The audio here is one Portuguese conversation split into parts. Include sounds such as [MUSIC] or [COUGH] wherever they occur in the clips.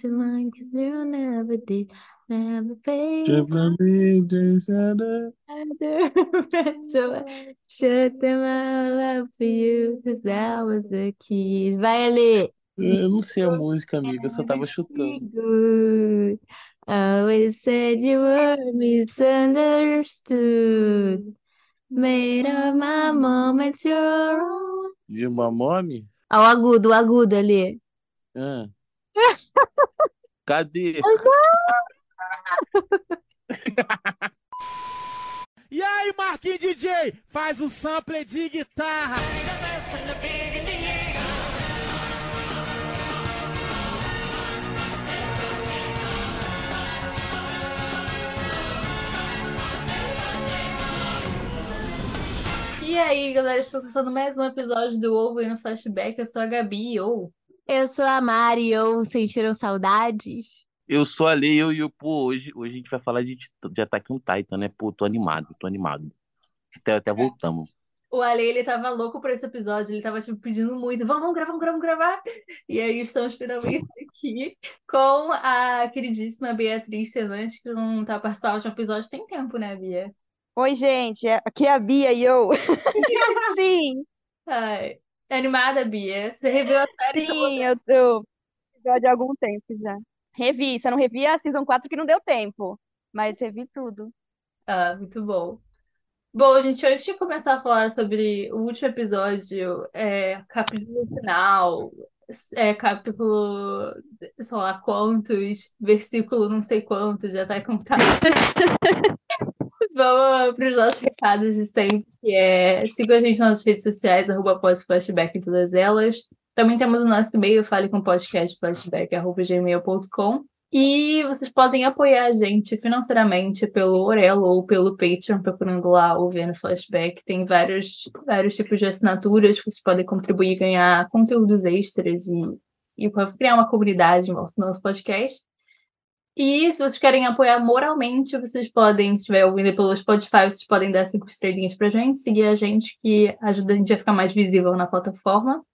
to mine, you never did. Never paid [LAUGHS] so I shut them all up for you, cause that was the key. Vai, Ale! Eu não sei a música, amiga, eu só tava chutando. Always said you were misunderstood. Made of my moments your own. Viu uma nome? Ó, o agudo, o agudo ali. Ah. Cadê? [LAUGHS] E aí, Marquinhos DJ, faz o sample de guitarra. E aí, galera, estou começando mais um episódio do Ovo no Flashback. Eu sou a Gabi, ou Eu sou a Mari, ou sentiram saudades? Eu sou a Lei, eu e eu, pô, hoje, hoje a gente vai falar de, de Attack on Titan, né? Pô, tô animado, tô animado. Até, até voltamos. o Ale, ele tava louco por esse episódio, ele tava, tipo, pedindo muito, vamos, vamos gravar, vamos gravar, vamos gravar. E aí estamos finalmente aqui com a queridíssima Beatriz Senante, que não tá participando de um episódio tem tempo, né, Bia? Oi, gente, é- aqui é a Bia e eu. [LAUGHS] [LAUGHS] Sim, Ai, é animada, Bia? Você reviu a série toda? sim, eu tô episódio há algum tempo já. Revi, só não revi a Season 4 que não deu tempo, mas revi tudo. Ah, muito bom. Bom, gente, antes de começar a falar sobre o último episódio, é, capítulo final, é, capítulo, sei lá quantos, versículo não sei quantos, já tá contado. [LAUGHS] Vamos para os nossos recados de sempre, que é siga a gente nas redes sociais, arroba podflashback em todas elas. Também temos o nosso e-mail, fale com podcastflashback.gmail.com. E vocês podem apoiar a gente financeiramente pelo Orelo ou pelo Patreon, procurando lá o VN Flashback. Tem vários, vários tipos de assinaturas que vocês podem contribuir e ganhar conteúdos extras e, e criar uma comunidade em volta do nosso podcast. E se vocês querem apoiar moralmente, vocês podem, se estiver ouvindo pelo Spotify, vocês podem dar cinco estrelinhas pra gente, seguir a gente, que ajuda a gente a ficar mais visível na plataforma.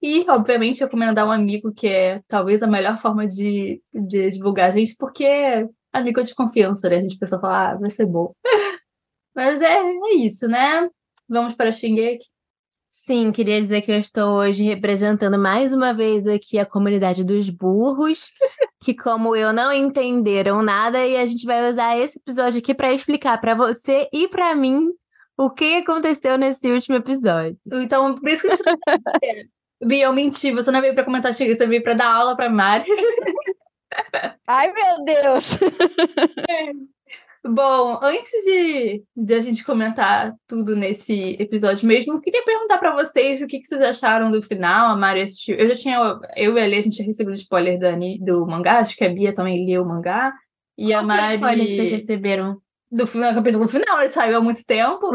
E, obviamente, recomendar um amigo, que é talvez a melhor forma de, de divulgar a gente, porque é amigo de confiança, né? A gente pensa falar, ah, vai ser bom. [LAUGHS] Mas é, é isso, né? Vamos para Shingeki. Sim, queria dizer que eu estou hoje representando mais uma vez aqui a comunidade dos burros, [LAUGHS] que como eu não entenderam nada e a gente vai usar esse episódio aqui para explicar para você e para mim o que aconteceu nesse último episódio. Então, por isso que eu te... [LAUGHS] Bia, eu menti, você não veio para comentar Shingeki, você veio para dar aula para Mari. [LAUGHS] Ai, meu Deus! Bom, antes de, de a gente comentar tudo nesse episódio mesmo, eu queria perguntar pra vocês o que, que vocês acharam do final. A Mari assistiu. Eu já tinha. Eu e a Ali, a gente tinha recebido spoiler do, ani- do mangá, acho que a Bia também leu o mangá. E a Qual foi o spoiler que vocês Mari. receberam? Do final, capítulo final, ele saiu há muito tempo.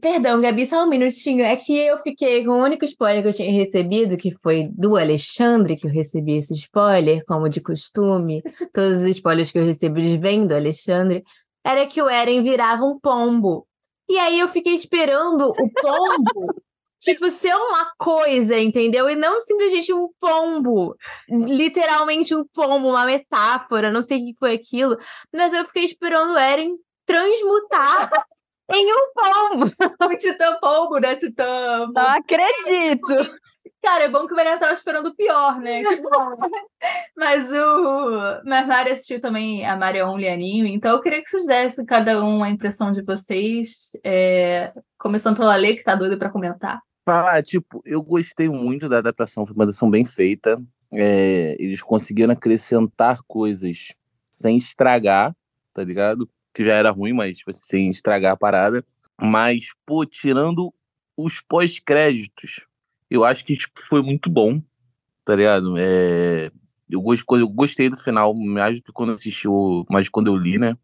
Perdão, Gabi, só um minutinho. É que eu fiquei com o único spoiler que eu tinha recebido, que foi do Alexandre, que eu recebi esse spoiler, como de costume. Todos os spoilers que eu recebo eles vêm do Alexandre. Era que o Eren virava um pombo. E aí eu fiquei esperando o pombo, [LAUGHS] tipo, ser uma coisa, entendeu? E não simplesmente um pombo. Literalmente um pombo, uma metáfora, não sei o que foi aquilo. Mas eu fiquei esperando o Eren transmutar em um pombo. O Titã Pombo, né? Titã. Não acredito! Cara, é bom que o Mariana tava esperando o pior, né? Que bom. [LAUGHS] Mas o. Mas a Mari assistiu também a Mari Only Anime, então eu queria que vocês dessem cada um a impressão de vocês. é, Começando pela Lê, que tá doida pra comentar. Falar, tipo, eu gostei muito da adaptação, foi uma adaptação bem feita. É, eles conseguiram acrescentar coisas sem estragar, tá ligado? Que já era ruim, mas tipo, assim, sem estragar a parada. Mas, pô, tirando os pós-créditos, eu acho que tipo, foi muito bom, tá ligado? É, eu, gos- eu gostei do final, mais do que quando assisti, mais quando eu li, né?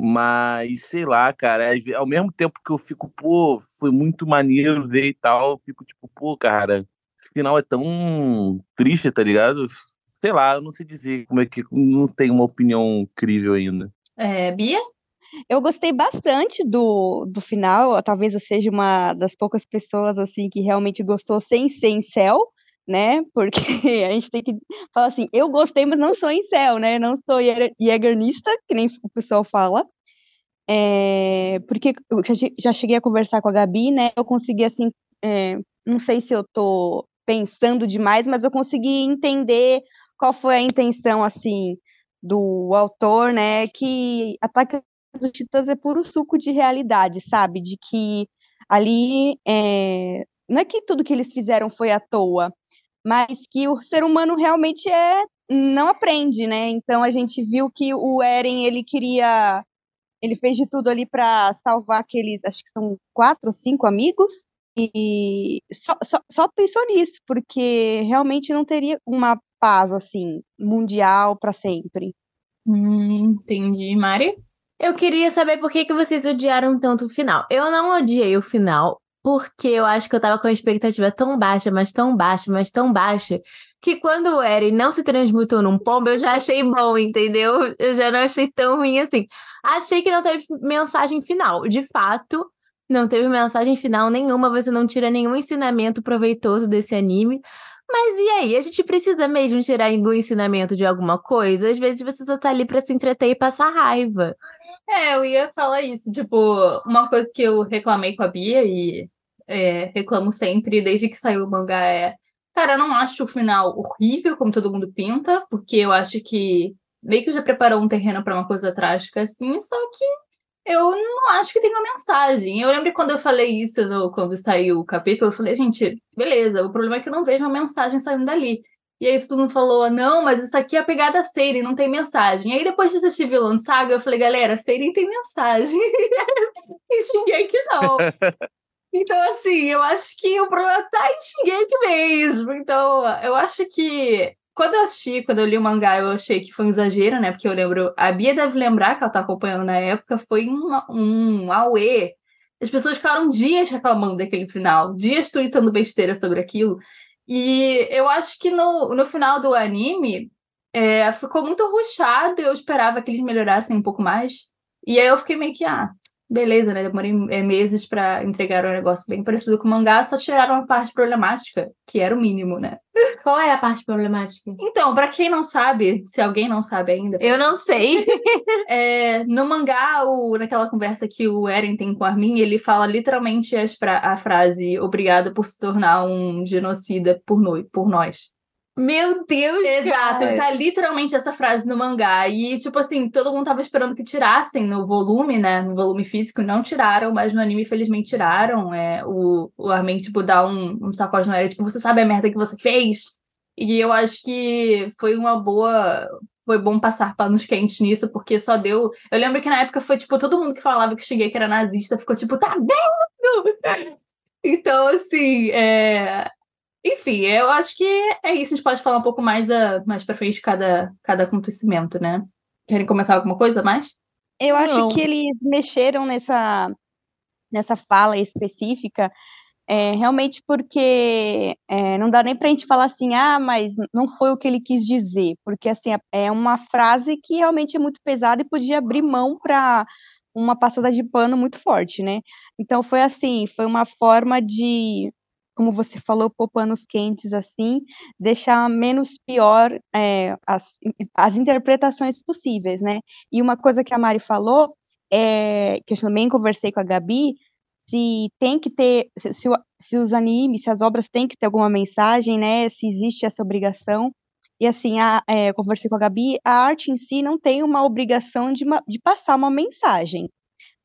Mas, sei lá, cara, ao mesmo tempo que eu fico, pô, foi muito maneiro ver e tal, eu fico tipo, pô, cara, esse final é tão triste, tá ligado? Sei lá, eu não sei dizer como é que. Não tenho uma opinião crível ainda. É, Bia? Eu gostei bastante do, do final, talvez eu seja uma das poucas pessoas assim que realmente gostou sem ser em céu, né? Porque [LAUGHS] a gente tem que falar assim, eu gostei, mas não sou em céu, né? Não sou jägernista, que nem o pessoal fala. É, porque eu já cheguei a conversar com a Gabi, né? Eu consegui, assim, é, não sei se eu tô pensando demais, mas eu consegui entender qual foi a intenção, assim, do autor, né? Que Ataque dos Titãs é puro suco de realidade, sabe? De que ali é, não é que tudo que eles fizeram foi à toa, mas que o ser humano realmente é não aprende, né? Então a gente viu que o Eren ele queria ele fez de tudo ali para salvar aqueles, acho que são quatro ou cinco amigos, e só, só, só pensou nisso, porque realmente não teria uma paz assim mundial para sempre. Hum, entendi, Mari. Eu queria saber por que, que vocês odiaram tanto o final. Eu não odiei o final, porque eu acho que eu tava com a expectativa tão baixa, mas tão baixa, mas tão baixa, que quando o Eren não se transmutou num pombo, eu já achei bom, entendeu? Eu já não achei tão ruim assim. Achei que não teve mensagem final. De fato, não teve mensagem final nenhuma, você não tira nenhum ensinamento proveitoso desse anime. Mas e aí? A gente precisa mesmo tirar algum ensinamento de alguma coisa? Às vezes você só tá ali pra se entreter e passar raiva. É, eu ia falar isso. Tipo, uma coisa que eu reclamei com a Bia e é, reclamo sempre desde que saiu o mangá é. Cara, eu não acho o final horrível, como todo mundo pinta, porque eu acho que meio que já preparou um terreno para uma coisa trágica assim, só que eu não acho que tem uma mensagem. Eu lembro quando eu falei isso no, quando saiu o capítulo, eu falei, gente, beleza, o problema é que eu não vejo uma mensagem saindo dali. E aí todo mundo falou, não, mas isso aqui é a pegada Seiren, não tem mensagem. E aí depois de assistir Vilão Saga, eu falei, galera, Seiren tem mensagem. [LAUGHS] e xinguei que não. [LAUGHS] Então, assim, eu acho que o problema tá em Shingeki mesmo. Então, eu acho que quando eu assisti, quando eu li o mangá, eu achei que foi um exagero, né? Porque eu lembro, a Bia deve lembrar que ela tá acompanhando na época, foi um, um auê. As pessoas ficaram dias reclamando daquele final, dias tweetando besteira sobre aquilo. E eu acho que no, no final do anime é, ficou muito ruchado, eu esperava que eles melhorassem um pouco mais. E aí eu fiquei meio que, ah, beleza, né? Demorei é, meses para entregar um negócio bem parecido com o mangá, só tiraram a parte problemática, que era o mínimo, né? Qual é a parte problemática? Então, para quem não sabe, se alguém não sabe ainda. Eu não sei. [LAUGHS] é, no mangá, o, naquela conversa que o Eren tem com a Armin, ele fala literalmente a frase obrigado por se tornar um genocida por, no, por nós. Meu Deus! Exato, cara. tá literalmente essa frase no mangá. E, tipo assim, todo mundo tava esperando que tirassem no volume, né? No volume físico, não tiraram, mas no anime, infelizmente, tiraram. É, o, o Armin, tipo, dá um, um sacode na área, tipo, você sabe a merda que você fez? E eu acho que foi uma boa. Foi bom passar panos quentes nisso, porque só deu. Eu lembro que na época foi, tipo, todo mundo que falava que cheguei que era nazista ficou tipo, tá vendo? [LAUGHS] Então, assim, é, enfim, eu acho que é isso. A gente pode falar um pouco mais, da, mais pra frente de cada, cada acontecimento, né? Querem comentar alguma coisa mais? Eu acho Não. que eles mexeram nessa, nessa fala específica é, realmente porque é, não dá nem pra gente falar assim, ah, mas não foi o que ele quis dizer, porque assim, é uma frase que realmente é muito pesada e podia abrir mão para uma passada de pano muito forte, né? Então foi assim, foi uma forma de como você falou, pôr panos quentes assim, deixar menos pior é, as, as interpretações possíveis, né? E uma coisa que a Mari falou, é, que eu também conversei com a Gabi, se tem que ter, se, se, os animes, se as obras têm que ter alguma mensagem, né? Se existe essa obrigação. E assim, a, é, conversei com a Gabi, a arte em si não tem uma obrigação de, de passar uma mensagem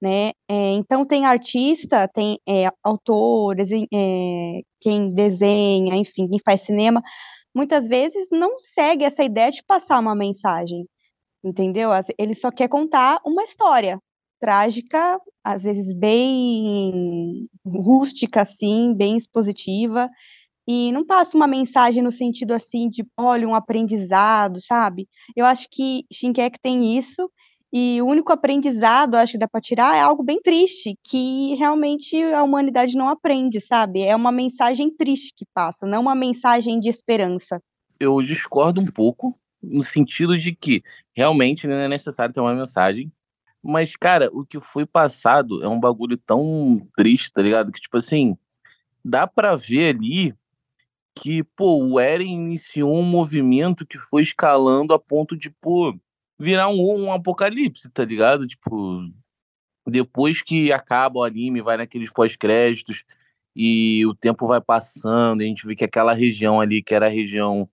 né? É, então tem artista, tem é, autores, é, quem desenha, enfim, quem faz cinema, muitas vezes não segue essa ideia de passar uma mensagem, entendeu? Ele só quer contar uma história trágica, às vezes bem rústica, assim, bem expositiva, e não passa uma mensagem no sentido assim de, olha, um aprendizado, sabe? Eu acho que Shinkek tem isso, e o único aprendizado, acho que dá para tirar, é algo bem triste, que realmente a humanidade não aprende, sabe? É uma mensagem triste que passa, não uma mensagem de esperança. Eu discordo um pouco, no sentido de que realmente não é necessário ter uma mensagem. Mas, cara, o que foi passado é um bagulho tão triste, tá ligado? Que, tipo assim, dá para ver ali que, pô, o Eren iniciou um movimento que foi escalando a ponto de, pô, virar um, um apocalipse, tá ligado? Tipo, depois que acaba o anime, vai naqueles pós-créditos e o tempo vai passando, a gente vê que aquela região ali, que era a região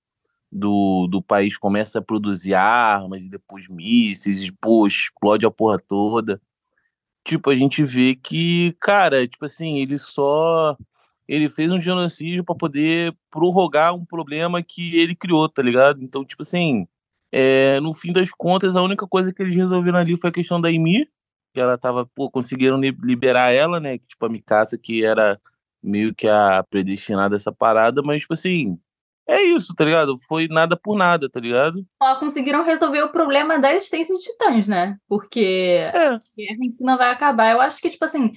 do, do país, começa a produzir armas e depois mísseis, e, pô, explode a porra toda. Tipo, a gente vê que, cara, tipo assim, ele só ele fez um genocídio para poder prorrogar um problema que ele criou, tá ligado? Então, tipo assim, é, no fim das contas, a única coisa que eles resolveram ali foi a questão da Ymir, que ela tava, pô, conseguiram liberar ela, né? Tipo, a Mikasa, que era meio que a predestinada essa parada, mas, tipo assim, é isso, tá ligado? Foi nada por nada, tá ligado? Só conseguiram resolver o problema da existência de titãs, né? Porque É. a guerra em si não vai acabar. Eu acho que, tipo assim,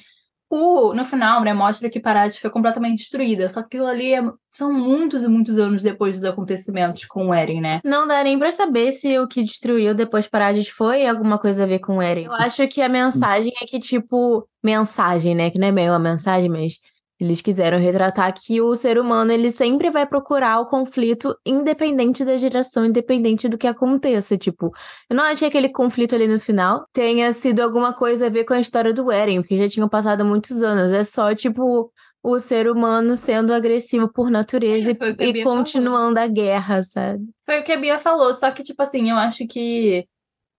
o, no final, né, mostra que Parades foi completamente destruída. Só que aquilo ali é- são muitos e muitos anos depois dos acontecimentos com o Eren, né? Não dá nem pra saber se o que destruiu depois Parades foi alguma coisa a ver com o Eren. Eu acho que a mensagem é que, tipo, mensagem, né? Que não é meio uma mensagem, mas eles quiseram retratar que o ser humano ele sempre vai procurar o conflito independente da geração, independente do que aconteça. Tipo, eu não acho que aquele conflito ali no final tenha sido alguma coisa a ver com a história do Eren, porque já tinham passado muitos anos. É só, tipo, o ser humano sendo agressivo por natureza É, e, e falou. continuando a guerra, sabe? Foi o que a Bia falou, só que, tipo assim, eu acho que.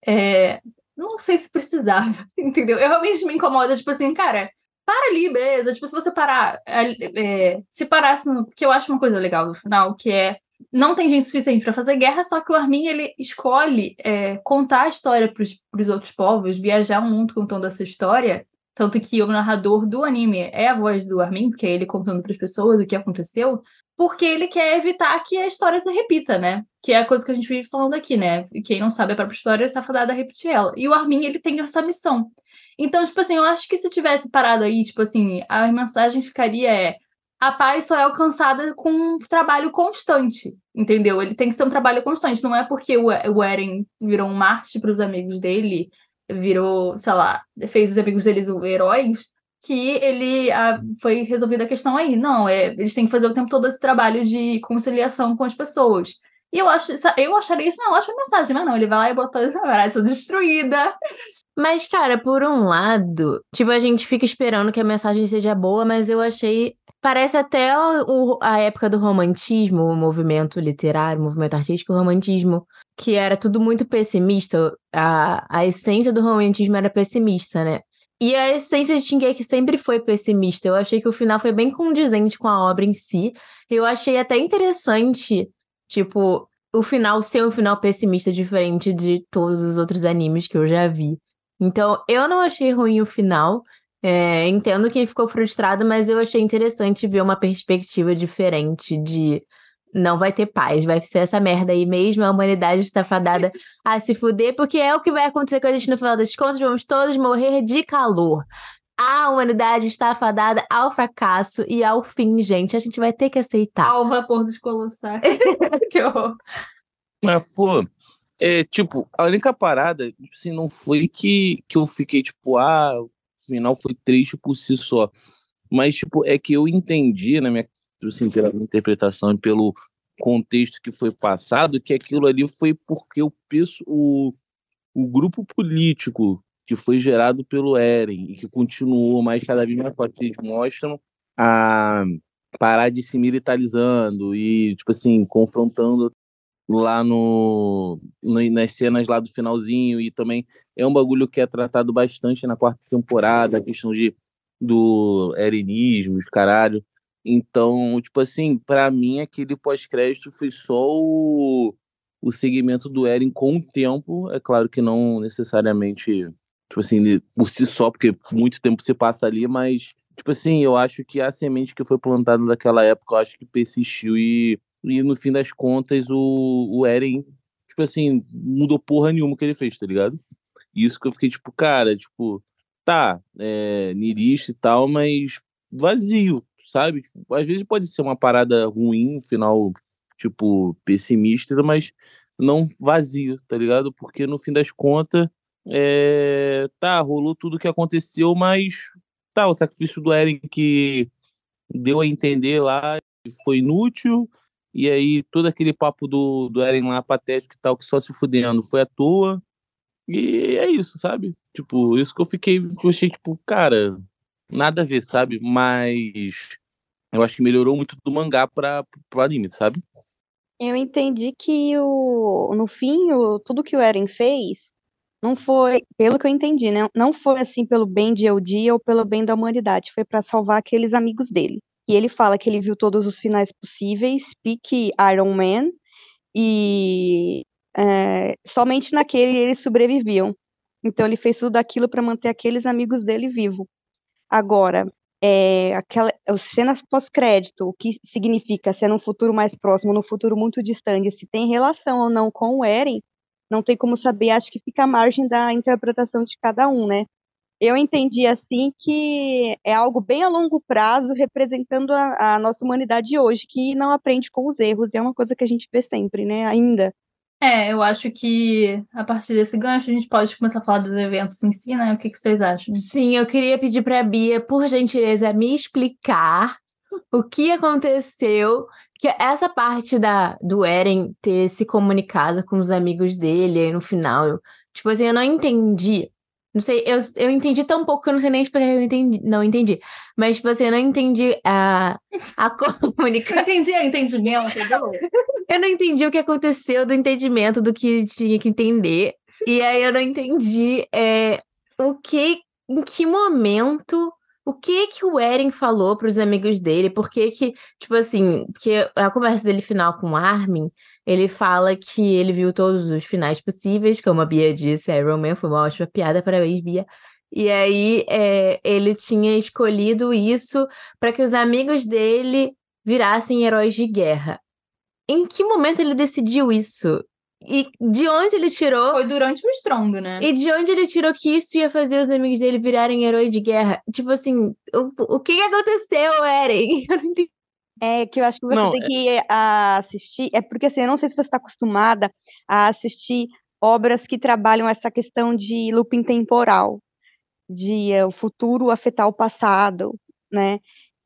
é, não sei se precisava, [LAUGHS] entendeu? Eu realmente me incomoda, tipo assim, cara, para ali, beleza? Tipo, se você parar. é, se parasse no. Que eu acho uma coisa legal no final, que é. Não tem gente suficiente para fazer guerra, só que o Armin ele escolhe é, contar a história para os outros povos, viajar o mundo contando essa história. Tanto que o narrador do anime é a voz do Armin, porque é ele contando para as pessoas o que aconteceu porque ele quer evitar que a história se repita, né? Que é a coisa que a gente vive falando aqui, né? Quem não sabe a própria história tá fadado a repetir ela. E o Armin, ele tem essa missão. Então, tipo assim, eu acho que se tivesse parado aí, tipo assim, a mensagem ficaria é a paz só é alcançada com um trabalho constante, entendeu? Ele tem que ser um trabalho constante. Não é porque o, o Eren virou um Marte para os amigos dele, virou, sei lá, fez os amigos deles heróis, que ele ah, foi resolvida a questão aí. Não, é, eles têm que fazer o tempo todo esse trabalho de conciliação com as pessoas. E eu acho, eu acharia isso uma ótima mensagem, mas não, ele vai lá e bota [LAUGHS] a parada destruída. Mas, cara, por um lado, tipo, a gente fica esperando que a mensagem seja boa, mas eu achei. Parece até o, a época do romantismo, o movimento literário, o movimento artístico, o romantismo, que era tudo muito pessimista. A, a essência do romantismo era pessimista, né? E a essência de Shingeki sempre foi pessimista. Eu achei que o final foi bem condizente com a obra em si. Eu achei até interessante, tipo, o final ser um final pessimista diferente de todos os outros animes que eu já vi. Então, eu não achei ruim o final. É, entendo quem ficou frustrado, mas eu achei interessante ver uma perspectiva diferente de não vai ter paz, vai ser essa merda aí mesmo, a humanidade está fadada a se fuder, porque é o que vai acontecer com a gente no final das contas, vamos todos morrer de calor. A humanidade está fadada ao fracasso e ao fim, gente. A gente vai ter que aceitar. Ao vapor dos colossais. [LAUGHS] que horror. Mas, pô, é, tipo, a única parada, tipo assim, não foi que, que eu fiquei, tipo, ah, o final foi triste por si só. Mas, tipo, é que eu entendi, na minha, assim, pela minha interpretação e pelo contexto que foi passado, que aquilo ali foi porque o, o, o grupo político que foi gerado pelo Eren e que continuou mais cada vez mais forte, eles mostram a parar de se militarizando e, tipo assim, confrontando lá no, no, nas cenas lá do finalzinho e também é um bagulho que é tratado bastante na quarta temporada, a questão de do erenismo, os caralho. Então, tipo assim, para mim aquele pós-crédito foi só o, o segmento do Eren com o tempo, é claro que não necessariamente, tipo assim, por si só, porque muito tempo se passa ali, mas tipo assim, eu acho que a semente que foi plantada naquela época, eu acho que persistiu e e no fim das contas o, o Eren, tipo assim, mudou porra nenhuma que ele fez, tá ligado? Isso que eu fiquei tipo, cara, tipo, tá, é, nirista e tal, mas vazio, sabe? Tipo, às vezes pode ser uma parada ruim, um final, tipo, pessimista, mas não vazio, tá ligado? Porque no fim das contas, é, tá, rolou tudo o que aconteceu, mas tá, o sacrifício do Eren que deu a entender lá foi inútil, e aí todo aquele papo do, do Eren lá patético e tal, que só se fudendo, foi à toa. E é isso, sabe? Tipo, isso que eu fiquei, que eu achei, tipo, cara, nada a ver, sabe? Mas eu acho que melhorou muito do mangá para pro anime, sabe? Eu entendi que o, no fim, o, tudo que o Eren fez não foi, pelo que eu entendi, né? Não foi assim pelo bem de Eldia ou pelo bem da humanidade, foi para salvar aqueles amigos dele. E ele fala que ele viu todos os finais possíveis, pique Iron Man, e é, somente naquele eles sobreviviam. Então ele fez tudo aquilo para manter aqueles amigos dele vivos. Agora, é, aquela, as cenas pós-crédito, o que significa se é num futuro mais próximo, num futuro muito distante, se tem relação ou não com o Eren, não tem como saber, acho que fica à margem da interpretação de cada um, né? Eu entendi assim que é algo bem a longo prazo, representando a, a nossa humanidade hoje, que não aprende com os erros, e é uma coisa que a gente vê sempre, né? Ainda. É, eu acho que a partir desse gancho a gente pode começar a falar dos eventos em si, né? O que, que vocês acham? Sim, eu queria pedir para a Bia, por gentileza, me explicar o que aconteceu, que essa parte da, do Eren ter se comunicado com os amigos dele aí no final, eu, tipo assim, eu não entendi. Não sei, eu, eu entendi tão pouco que eu não sei nem explicar eu entendi, não entendi. Mas, tipo assim, eu não entendi a, a comunicação. [LAUGHS] Eu entendi o entendimento, entendeu? [LAUGHS] Eu não entendi o que aconteceu do entendimento do que tinha que entender. E aí eu não entendi é, o que, em que momento, o que que o Eren falou para os amigos dele, por que que, tipo assim, porque a conversa dele final com o Armin, ele fala que ele viu todos os finais possíveis, como a Bia disse, Iron Man foi uma ótima piada, parabéns, Bia. E aí é, ele tinha escolhido isso para que os amigos dele virassem heróis de guerra. Em que momento ele decidiu isso? E de onde ele tirou? Foi durante o estrondo, né? E de onde ele tirou que isso ia fazer os amigos dele virarem herói de guerra? Tipo assim, o, o que, aconteceu, Eren? [LAUGHS] Eu não entendi. É que eu acho que você Não, tem que ah, assistir. É porque assim, eu não sei se você está acostumada a assistir obras que trabalham essa questão de looping temporal, de eh, o futuro afetar o passado, né?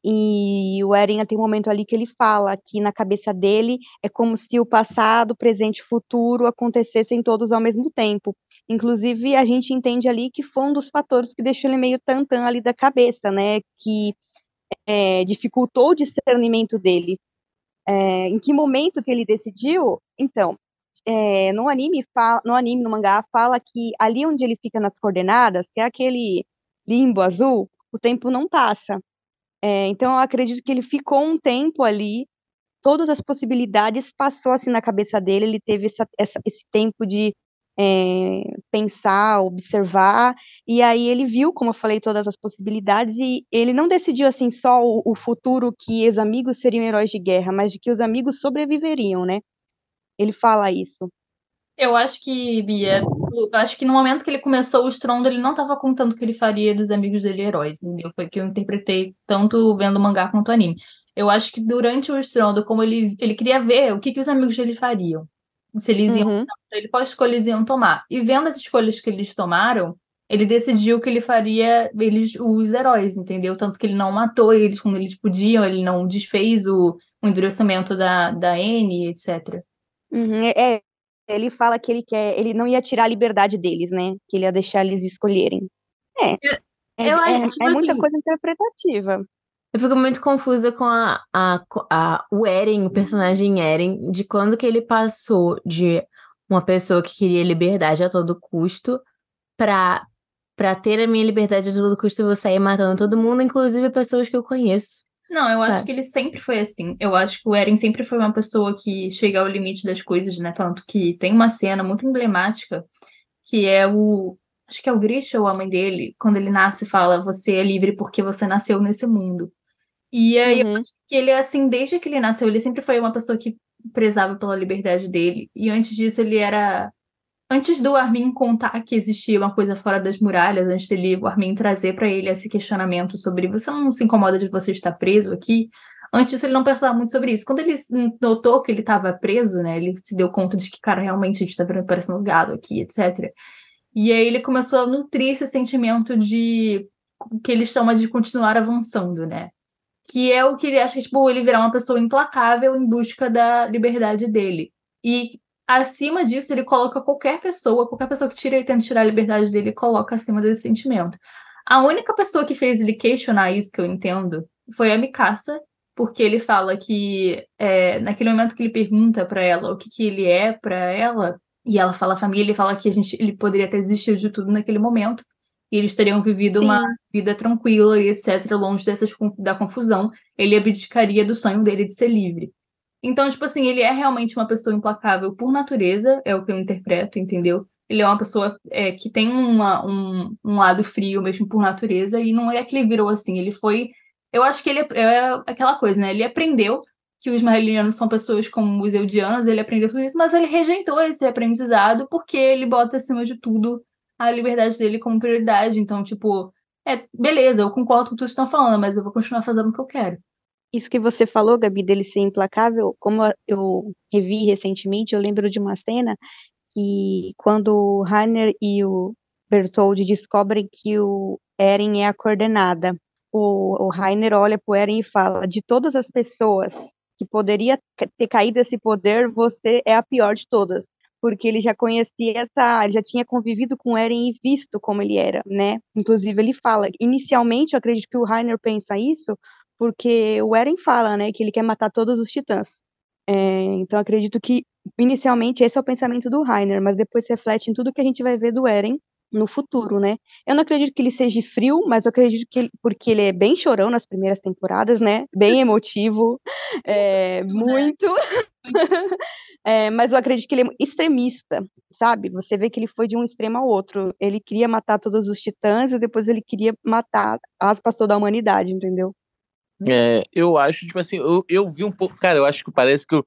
E o Eren tem um momento ali que ele fala que na cabeça dele é como se o passado, presente e futuro acontecessem todos ao mesmo tempo. Inclusive, a gente entende ali que foi um dos fatores que deixou ele meio tantã ali da cabeça, né? Que é, dificultou o discernimento dele. É, em que momento que ele decidiu? Então, é, no anime, fala, no anime, no mangá, fala que ali onde ele fica nas coordenadas, que é aquele limbo azul, o tempo não passa. É, então, eu acredito que ele ficou um tempo ali, todas as possibilidades passou assim na cabeça dele, ele teve essa, essa, esse tempo de é, pensar, observar, e aí ele viu, como eu falei, todas as possibilidades, e ele não decidiu assim só o, o futuro que os amigos seriam heróis de guerra, mas de que os amigos sobreviveriam, né? Ele fala isso. Eu acho que, Bia, eu acho que no momento que ele começou o estrondo, ele não estava contando que ele faria dos amigos dele heróis, entendeu? Foi que eu interpretei tanto vendo o mangá quanto o anime. Eu acho que durante o estrondo, como ele, ele queria ver o que, que os amigos dele fariam. Se eles iam, Uhum. ele qual escolha eles iam tomar. E vendo as escolhas que eles tomaram, ele decidiu que ele faria eles os heróis, entendeu? Tanto que ele não matou eles quando eles podiam, ele não desfez o, o endurecimento da, da N, etc. Uhum, é, é, ele fala que ele quer, ele não ia tirar a liberdade deles, né? Que ele ia deixar eles escolherem. É, é, eu acho, é, tipo é muita assim, coisa interpretativa. Eu fico muito confusa com a, a, a- o Eren, o personagem Eren, de quando que ele passou de uma pessoa que queria liberdade a todo custo pra, pra ter a minha liberdade a todo custo eu vou sair matando todo mundo, inclusive pessoas que eu conheço. Não, eu acho que ele sempre foi assim. Eu acho que o Eren sempre foi uma pessoa que chega ao limite das coisas, né? Tanto que tem uma cena muito emblemática que é o. Acho que é o Grisha ou a mãe dele, quando ele nasce, fala: Você é livre porque você nasceu nesse mundo. E aí eu Uhum. acho que ele é assim, desde que ele nasceu, ele sempre foi uma pessoa que prezava pela liberdade dele. E antes disso, ele era. Antes do Armin contar que existia uma coisa fora das muralhas, antes dele, o Armin trazer pra ele esse questionamento sobre você não se incomoda de você estar preso aqui. Antes disso, ele não pensava muito sobre isso. Quando ele notou que ele estava preso, né? Ele se deu conta de que, cara, realmente a gente tá virando parecendo gado aqui, etc. E aí ele começou a nutrir esse sentimento de que ele chama de continuar avançando, né? que é o que ele acha que, tipo, ele virar uma pessoa implacável em busca da liberdade dele. E acima disso, ele coloca qualquer pessoa, qualquer pessoa que tira e tenta tirar a liberdade dele, coloca acima desse sentimento. A única pessoa que fez ele questionar isso, que eu entendo, foi a Mikasa, porque ele fala que é, naquele momento que ele pergunta para ela o que, que ele é para ela, e ela fala família, ele fala que a gente, ele poderia ter desistido de tudo naquele momento, e eles teriam vivido Sim. uma vida tranquila e etc, longe dessas, da confusão, ele abdicaria do sonho dele de ser livre. Então, tipo assim, ele é realmente uma pessoa implacável por natureza, é o que eu interpreto, entendeu? Ele é uma pessoa é, que tem uma, um, um lado frio mesmo por natureza, e não é que ele virou assim, ele foi. Eu acho que ele é, é aquela coisa, né? Ele aprendeu que os ismaelianos são pessoas como os eudianos, ele aprendeu tudo isso, mas ele rejeitou esse aprendizado porque ele bota acima de tudo a liberdade dele como prioridade. Então, tipo, é, beleza, eu concordo com tudo que estão falando, mas eu vou continuar fazendo o que eu quero. Isso que você falou, Gabi, dele ser implacável, como eu revi recentemente, eu lembro de uma cena que quando o Rainer e o Bertoldi descobrem que o Eren é a coordenada, o, o Rainer olha para o Eren e fala: de todas as pessoas que poderia ter caído esse poder, você é a pior de todas porque ele já conhecia essa, ele já tinha convivido com Eren e visto como ele era, né? Inclusive ele fala, inicialmente eu acredito que o Rainer pensa isso, porque o Eren fala, né, que ele quer matar todos os titãs. É, então acredito que inicialmente esse é o pensamento do Rainer, mas depois reflete em tudo que a gente vai ver do Eren no futuro, né? Eu não acredito que ele seja frio, mas eu acredito que ele, porque ele é bem chorão nas primeiras temporadas, né? Bem [LAUGHS] emotivo, é, muito. [LAUGHS] é, mas eu acredito que ele é extremista, sabe? Você vê que ele foi de um extremo ao outro. Ele queria matar todos os titãs e depois ele queria matar as pessoas da humanidade, entendeu? É, eu acho, tipo assim, eu, eu vi um pouco, cara, eu acho que parece que eu,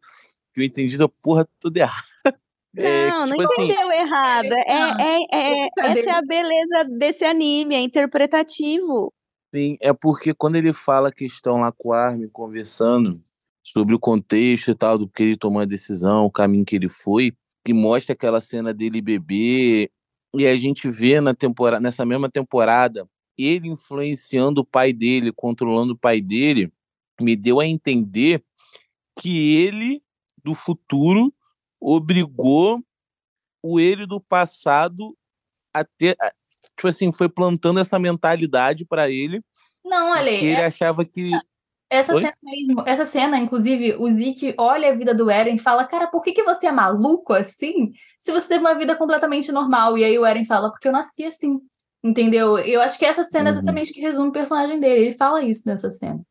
que eu entendi essa porra tudo errado. [LAUGHS] É, não, tipo não assim, entendeu errado. É, é, é, essa é a beleza desse anime, é interpretativo. Sim, é porque quando ele fala que estão lá com o Armin conversando sobre o contexto e tal, do que ele tomou a decisão, o caminho que ele foi, que mostra aquela cena dele beber, e a gente vê na temporada, nessa mesma temporada ele influenciando o pai dele, controlando o pai dele, me deu a entender que ele do futuro obrigou o ele do passado a ter, tipo assim, foi plantando essa mentalidade para ele. Não, Ale. Que ele é... achava que essa Oi? cena mesmo, essa cena, inclusive, o Zeke olha a vida do Eren e fala: Cara, por que, que você é maluco assim? Se você teve uma vida completamente normal. E aí o Eren fala: Porque eu nasci assim. Entendeu? Eu acho que essa cena é uhum. exatamente que resume o personagem dele. Ele fala isso nessa cena.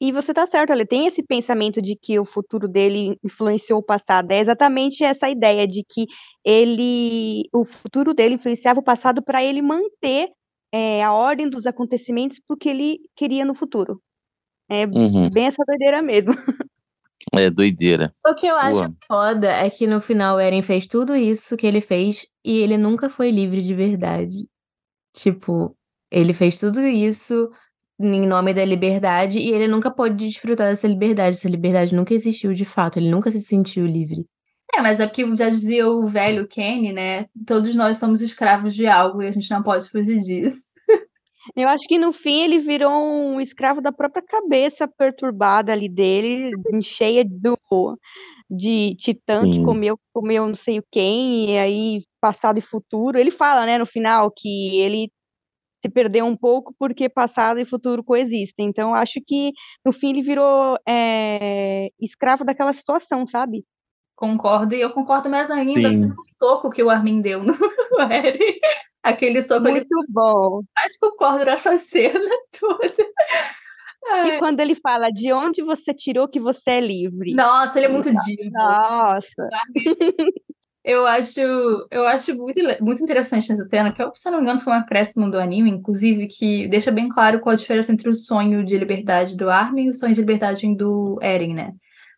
E você tá certo, ele tem esse pensamento de que o futuro dele influenciou o passado. É exatamente essa ideia de que ele, o futuro dele influenciava o passado para ele manter é, a ordem dos acontecimentos porque ele queria no futuro. É uhum. bem essa doideira mesmo. [LAUGHS] É doideira. O que eu acho foda é que no final Eren fez tudo isso que ele fez e ele nunca foi livre de verdade. Tipo, ele fez tudo isso em nome da liberdade e ele nunca pôde desfrutar dessa liberdade. Essa liberdade nunca existiu de fato, ele nunca se sentiu livre. É, mas é porque já dizia o velho Kenny, né? Todos nós somos escravos de algo e a gente não pode fugir disso. [LAUGHS] Eu acho que no fim ele virou um escravo da própria cabeça perturbada ali dele, cheia do, de titã Sim. que comeu, comeu não sei o quem, e aí passado e futuro. Ele fala, né, no final, que ele se perdeu um pouco porque passado e futuro coexistem. Então, acho que no fim ele virou é, escravo daquela situação, sabe? Concordo, e eu concordo mais ainda Sim. com o soco que o Armin deu no [LAUGHS] Eren. Aquele soco Muito ele... bom. Acho que concordo nessa cena [LAUGHS] toda. E quando ele fala de onde você tirou que você é livre. Nossa, ele é muito divo. Nossa. [LAUGHS] Eu acho, eu acho muito, muito interessante nessa cena, que, se não me engano, foi um acréscimo do anime, inclusive, que deixa bem claro qual a diferença entre o sonho de liberdade do Armin e o sonho de liberdade do Eren, né?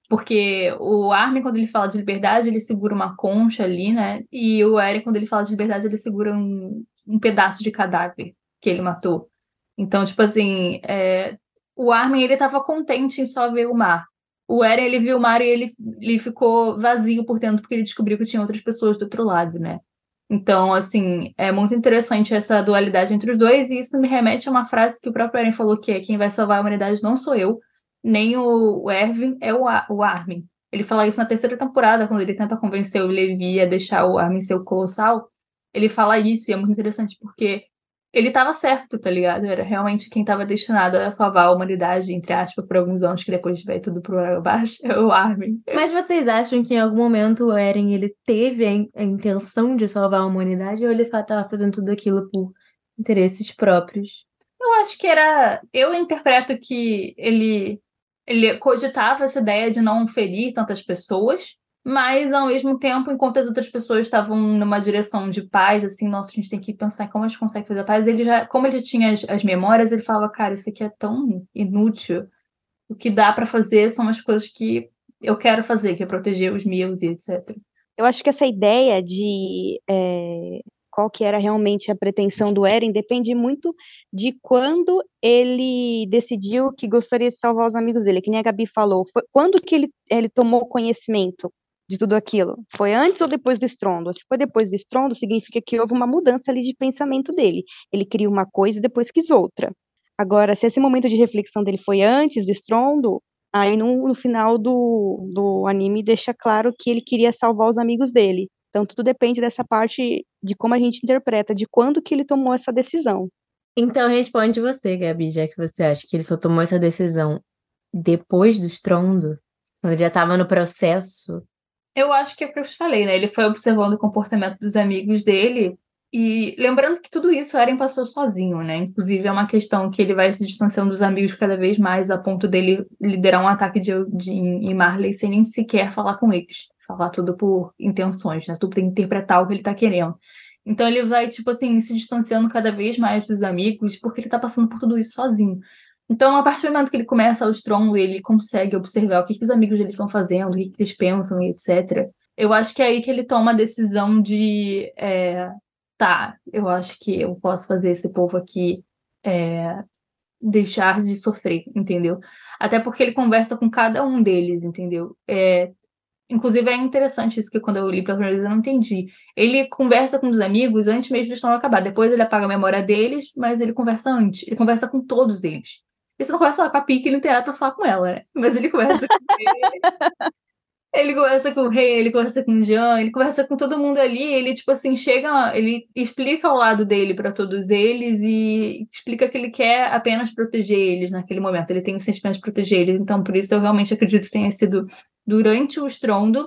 Porque o Armin, quando ele fala de liberdade, ele segura uma concha ali, né? E o Eren, quando ele fala de liberdade, ele segura um, um pedaço de cadáver que ele matou. Então, tipo assim, é, o Armin, ele tava contente em só ver o mar. O Eren, ele viu o mar e ele, ele ficou vazio por dentro, porque ele descobriu que tinha outras pessoas do outro lado, né? Então, assim, é muito interessante essa dualidade entre os dois, e isso me remete a uma frase que o próprio Eren falou, que é quem vai salvar a humanidade não sou eu, nem o Erwin é o, o Armin. Ele fala isso na terceira temporada, quando ele tenta convencer o Levi a deixar o Armin ser o Colossal. Ele fala isso e é muito interessante porque ele estava certo, tá ligado? Era realmente quem estava destinado a salvar a humanidade, entre aspas, por alguns anos, que depois vai tudo pro abaixo, [LAUGHS] é o Armin. Mas vocês acham que em algum momento o Eren ele teve a, a intenção de salvar a humanidade ou ele estava fazendo tudo aquilo por interesses próprios? Eu acho que era. Eu interpreto que ele, ele cogitava essa ideia de não ferir tantas pessoas, mas, ao mesmo tempo, enquanto as outras pessoas estavam numa direção de paz, assim, nossa, a gente tem que pensar como a gente consegue fazer a paz, ele já, como ele tinha as, as memórias, ele falava, cara, isso aqui é tão inútil. O que dá para fazer são as coisas que eu quero fazer, que é proteger os meus e etc. Eu acho que essa ideia de é, qual que era realmente a pretensão do Eren depende muito de quando ele decidiu que gostaria de salvar os amigos dele, que nem a Gabi falou. Foi, quando que ele, ele tomou conhecimento de tudo aquilo? Foi antes ou depois do estrondo? Se foi depois do estrondo, significa que houve uma mudança ali de pensamento dele. Ele queria uma coisa e depois quis outra. Agora, se esse momento de reflexão dele foi antes do estrondo, aí no, no final do, do anime deixa claro que ele queria salvar os amigos dele. Então, tudo depende dessa parte de como a gente interpreta, de quando que ele tomou essa decisão. Então, responde você, Gabi, já que você acha que ele só tomou essa decisão depois do estrondo, quando já estava no processo eu acho que é o que eu te falei, né? Ele foi observando o comportamento dos amigos dele e lembrando que tudo isso Eren passou sozinho, né? Inclusive é uma questão que ele vai se distanciando dos amigos cada vez mais a ponto dele liderar um ataque de, de, em Marley sem nem sequer falar com eles. Falar tudo por intenções, né? Tudo tem que interpretar o que ele tá querendo. Então ele vai, tipo assim, se distanciando cada vez mais dos amigos porque ele tá passando por tudo isso sozinho. Então, a partir do momento que ele começa o Strong, ele consegue observar o que, que os amigos dele estão fazendo, o que, que eles pensam e etc. Eu acho que é aí que ele toma a decisão de é, tá, eu acho que eu posso fazer esse povo aqui é, deixar de sofrer, entendeu? Até porque ele conversa com cada um deles, entendeu? É, inclusive é interessante isso que quando eu li pela primeira vez eu não entendi. Ele conversa com os amigos antes mesmo do Storm acabar. Depois ele apaga a memória deles, mas ele conversa antes. Ele conversa com todos eles. Ele só não conversa com a Pink, ele não tem nada pra falar com ela, né? Mas ele conversa com ele. Ele conversa com o rei, ele conversa com o Jean, ele conversa com todo mundo ali, ele, tipo assim, chega, ele explica o lado dele para todos eles e explica que ele quer apenas proteger eles naquele momento, ele tem o sentimento de proteger eles, então por isso eu realmente acredito que tenha sido durante o estrondo,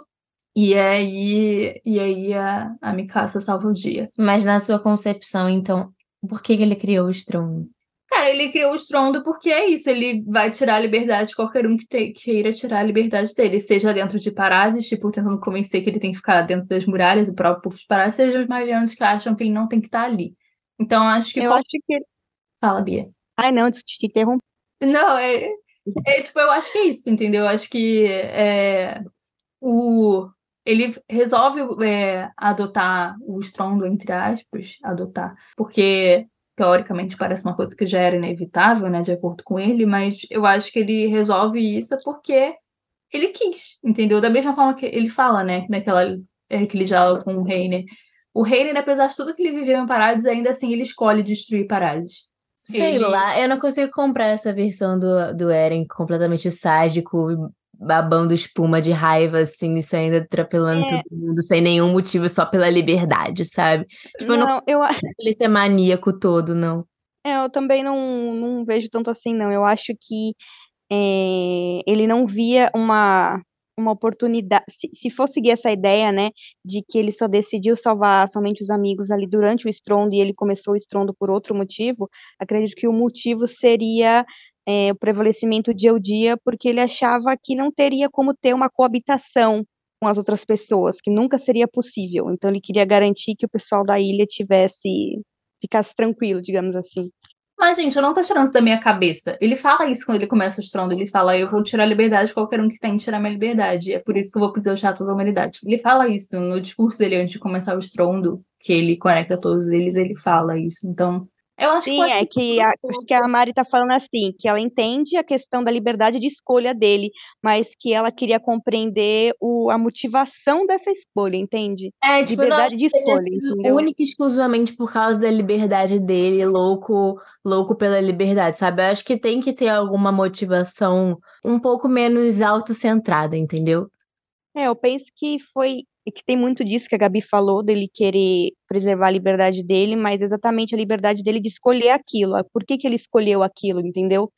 e aí, e aí a, a Mikasa salva o dia. Mas na sua concepção, então, por que ele criou o estrondo? Cara, ele criou o estrondo porque é isso, ele vai tirar a liberdade de qualquer um que te, queira tirar a liberdade dele, seja dentro de paradas, tipo, tentando convencer que ele tem que ficar dentro das muralhas, o próprio povo de paradas, seja os magianos que acham que ele não tem que estar ali. Então, acho que. Eu qual... acho que. Fala, Bia. Ai, não, te interrompi. Não, é, é. Tipo, eu acho que é isso, entendeu? Eu acho que é, o, ele resolve é, adotar o estrondo, entre aspas, adotar, porque teoricamente parece uma coisa que já era inevitável, né, de acordo com ele, mas eu acho que ele resolve isso porque ele quis, entendeu? Da mesma forma que ele fala, né, naquela aquele diálogo com o Reiner. O Reiner, apesar de tudo que ele viveu em Parades, ainda assim ele escolhe destruir Parades. Sei ele... lá, eu não consigo comprar essa versão do, do Eren completamente sádico, babando espuma de raiva, assim, saindo atropelando é. todo mundo sem nenhum motivo, só pela liberdade, sabe? Tipo, não, eu não ele ser maníaco todo, não. É, eu também não, não vejo tanto assim, não. Eu acho que é, ele não via uma, uma oportunidade. Se, se for seguir essa ideia, né, de que ele só decidiu salvar somente os amigos ali durante o estrondo e ele começou o estrondo por outro motivo, acredito que o motivo seria é, o prevalecimento de Eudia, porque ele achava que não teria como ter uma coabitação com as outras pessoas, que nunca seria possível. Então ele queria garantir que o pessoal da ilha tivesse ficasse tranquilo, digamos assim. Mas, gente, eu não tô tirando isso da minha cabeça. Ele fala isso quando ele começa o estrondo. Ele fala, eu vou tirar a liberdade de qualquer um que tem tirar minha liberdade. É por isso que eu vou pedir o chato da humanidade. Ele fala isso no discurso dele antes de começar o estrondo, que ele conecta todos eles, ele fala isso. Então, Eu acho Sim, que é que a, acho que a Mari tá falando assim, que ela entende a questão da liberdade de escolha dele, mas que ela queria compreender o, a motivação dessa escolha, entende? É, tipo, não Liberdade de escolha, sido entendeu? única e exclusivamente por causa da liberdade dele, louco, louco pela liberdade, sabe? Eu acho que tem que ter alguma motivação um pouco menos autocentrada, entendeu? É, eu penso que foi que tem muito disso que a Gabi falou, dele querer preservar a liberdade dele, mas exatamente a liberdade dele de escolher aquilo. Por que que ele escolheu aquilo, entendeu?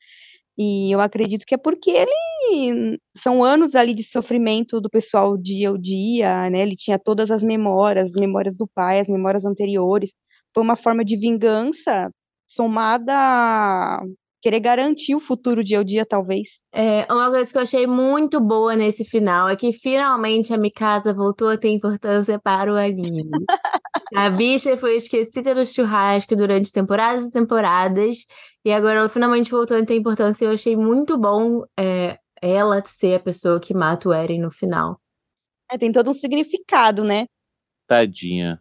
E eu acredito que é porque ele são anos ali de sofrimento do pessoal dia ao dia, né? Ele tinha todas as memórias, as memórias do pai, as memórias anteriores. Foi uma forma de vingança somada a querer garantir o futuro dia ao dia, talvez. É, uma coisa que eu achei muito boa nesse final é que finalmente a Mikasa voltou a ter importância para o anime. [LAUGHS] A bicha foi esquecida no churrasco durante temporadas e temporadas, e agora ela finalmente voltou a ter importância. Eu achei muito bom é, ela ser a pessoa que mata o Eren no final. É, tem todo um significado, né? Tadinha.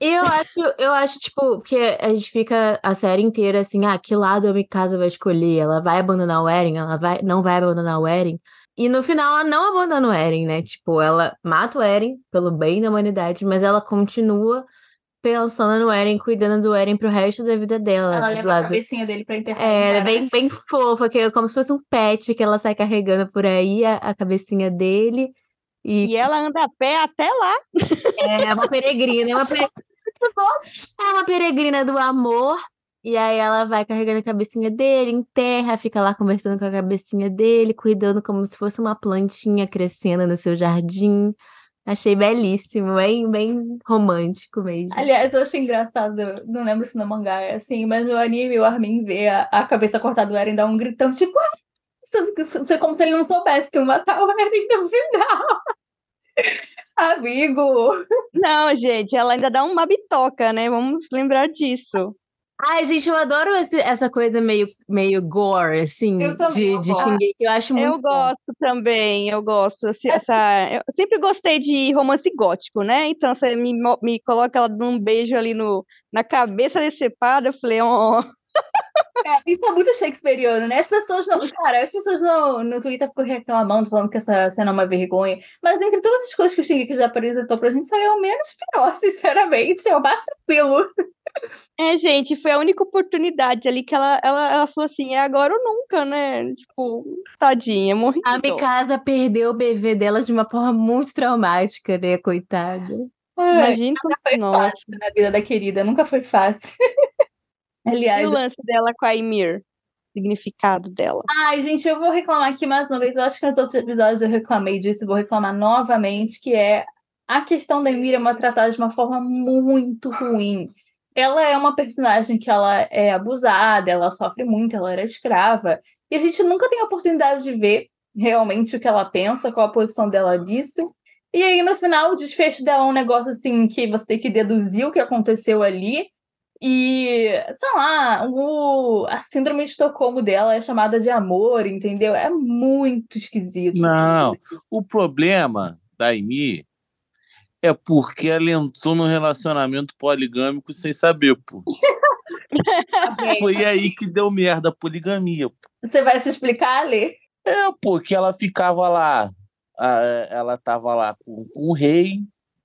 Eu acho, eu acho, tipo, que a gente fica a série inteira assim, ah, que lado a Mikasa vai escolher? Ela vai abandonar o Eren? Ela vai, não vai abandonar o Eren? E no final ela não abandona o Eren, né? Tipo, ela mata o Eren pelo bem da humanidade, mas ela continua pensando no Eren, cuidando do Eren pro resto da vida dela. ela leva a lado- cabecinha dele pra enterrar. É, ela é em bem, bem fofa, que é como se fosse um pet que ela sai carregando por aí, a, a cabecinha dele. E, E ela anda a pé até lá. é uma peregrina, é uma, é uma peregrina do amor. E aí ela vai carregando a cabecinha dele, enterra, fica lá conversando com a cabecinha dele, cuidando como se fosse uma plantinha crescendo no seu jardim. Achei belíssimo, bem, bem romântico mesmo. Aliás, eu achei engraçado, não lembro se no mangá é assim, mas no anime o Armin vê a, a cabeça cortada do Eren dar um gritão, tipo, "Ah!" É como se ele não soubesse que ia matar o Eren no final. Amigo! Não, gente, ela ainda dá uma bitoca, né? Vamos lembrar disso. Ai, gente, eu adoro esse- essa coisa meio, meio gore, assim, Eu de, eu de. Shingeki. Eu acho muito Eu bom. gosto também, eu gosto. Assim, essa, eu sempre gostei de romance gótico, né? Então você me, me coloca ela dando um beijo ali no, na cabeça decepada, eu falei, ó, É, isso é muito shakespeariano, né? As pessoas não. Cara, as pessoas no, no Twitter ficam reclamando, falando que essa cena é uma vergonha. Mas entre todas as coisas que o Shingeki já apresentou pra gente, aí é o menos pior, [LAUGHS] sinceramente. É o mais tranquilo. É, gente, foi a única oportunidade ali que ela, ela, ela falou assim, é agora ou nunca, né? Tipo, tadinha, morri A. Mikasa perdeu o bebê dela de uma forma muito traumática, né, coitada. Imagina, foi nossa. fácil na vida da querida, nunca foi fácil. [LAUGHS] E Aliás, o lance dela com a Ymir? Significado dela. Ai, gente, eu vou reclamar aqui mais uma vez. Eu acho que nos outros episódios eu reclamei disso, vou reclamar novamente, que é a questão da Emira tratada de uma forma muito ruim. Ela é uma personagem que ela é abusada, ela sofre muito, ela era escrava, e a gente nunca tem a oportunidade de ver realmente o que ela pensa, qual a posição dela disso. E aí, no final, o desfecho dela é um negócio assim que você tem que deduzir o que aconteceu ali. E, sei lá, o, a síndrome de Estocolmo dela é chamada de amor, entendeu? É muito esquisito. Não, o problema da Amy é porque ela entrou num relacionamento poligâmico sem saber, pô. [LAUGHS] Foi aí que deu merda a poligamia. pô. Você vai se explicar, Lê? É, porque ela ficava lá, ela tava lá com, com o rei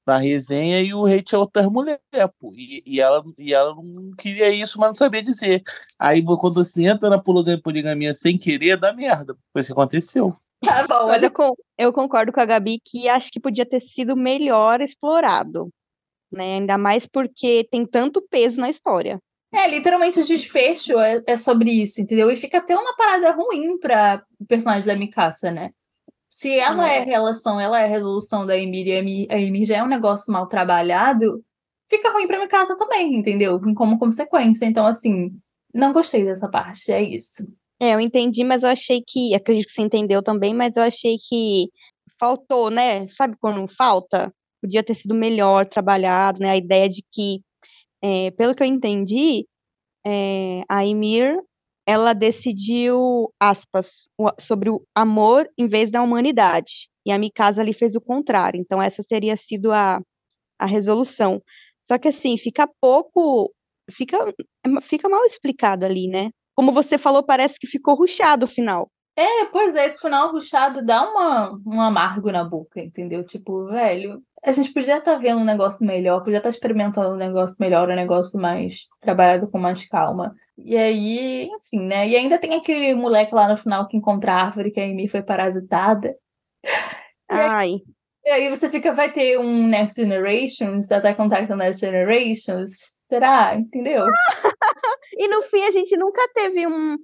na resenha e o rei tinha outras mulheres, pô. E, e, ela, e ela não queria isso, mas não sabia dizer. Aí quando você entra na poligamia, sem querer, dá merda. Foi isso que aconteceu. Tá bom, olha. eu, con- eu concordo com a Gabi que acho que podia ter sido melhor explorado. Né? Ainda mais porque tem tanto peso na história. É, literalmente o desfecho é, é sobre isso, entendeu? E fica até uma parada ruim pra o personagem da Mikasa, né? Se ela é a relação, ela é resolução da Emir e a Emi- a Emir já é um negócio mal trabalhado, fica ruim pra Mikasa também, entendeu? Como consequência. Então, assim, não gostei dessa parte, é isso. É, eu entendi, mas eu achei que. Acredito que você entendeu também, mas eu achei que faltou, né? Sabe quando falta? Podia ter sido melhor trabalhado, né? A ideia de que, é, pelo que eu entendi, é, a Ymir ela decidiu, aspas, sobre o amor em vez da humanidade. E a Mikasa ali fez o contrário. Então, essa teria sido a, a resolução. Só que, assim, fica pouco fica, fica mal explicado ali, né? Como você falou, parece que ficou ruchado o final. É, pois é, esse final ruchado dá uma, um amargo na boca, entendeu? Tipo, velho, a gente podia estar vendo um negócio melhor, podia estar experimentando um negócio melhor, um negócio mais trabalhado com mais calma. E aí, enfim, né? E ainda tem aquele moleque lá no final que encontra a árvore que a Amy foi parasitada. E aí, Ai, e aí você fica, vai ter um Next Generations, Attack on Titan Next Generations? Será? Entendeu? [LAUGHS] e no fim a gente nunca teve um,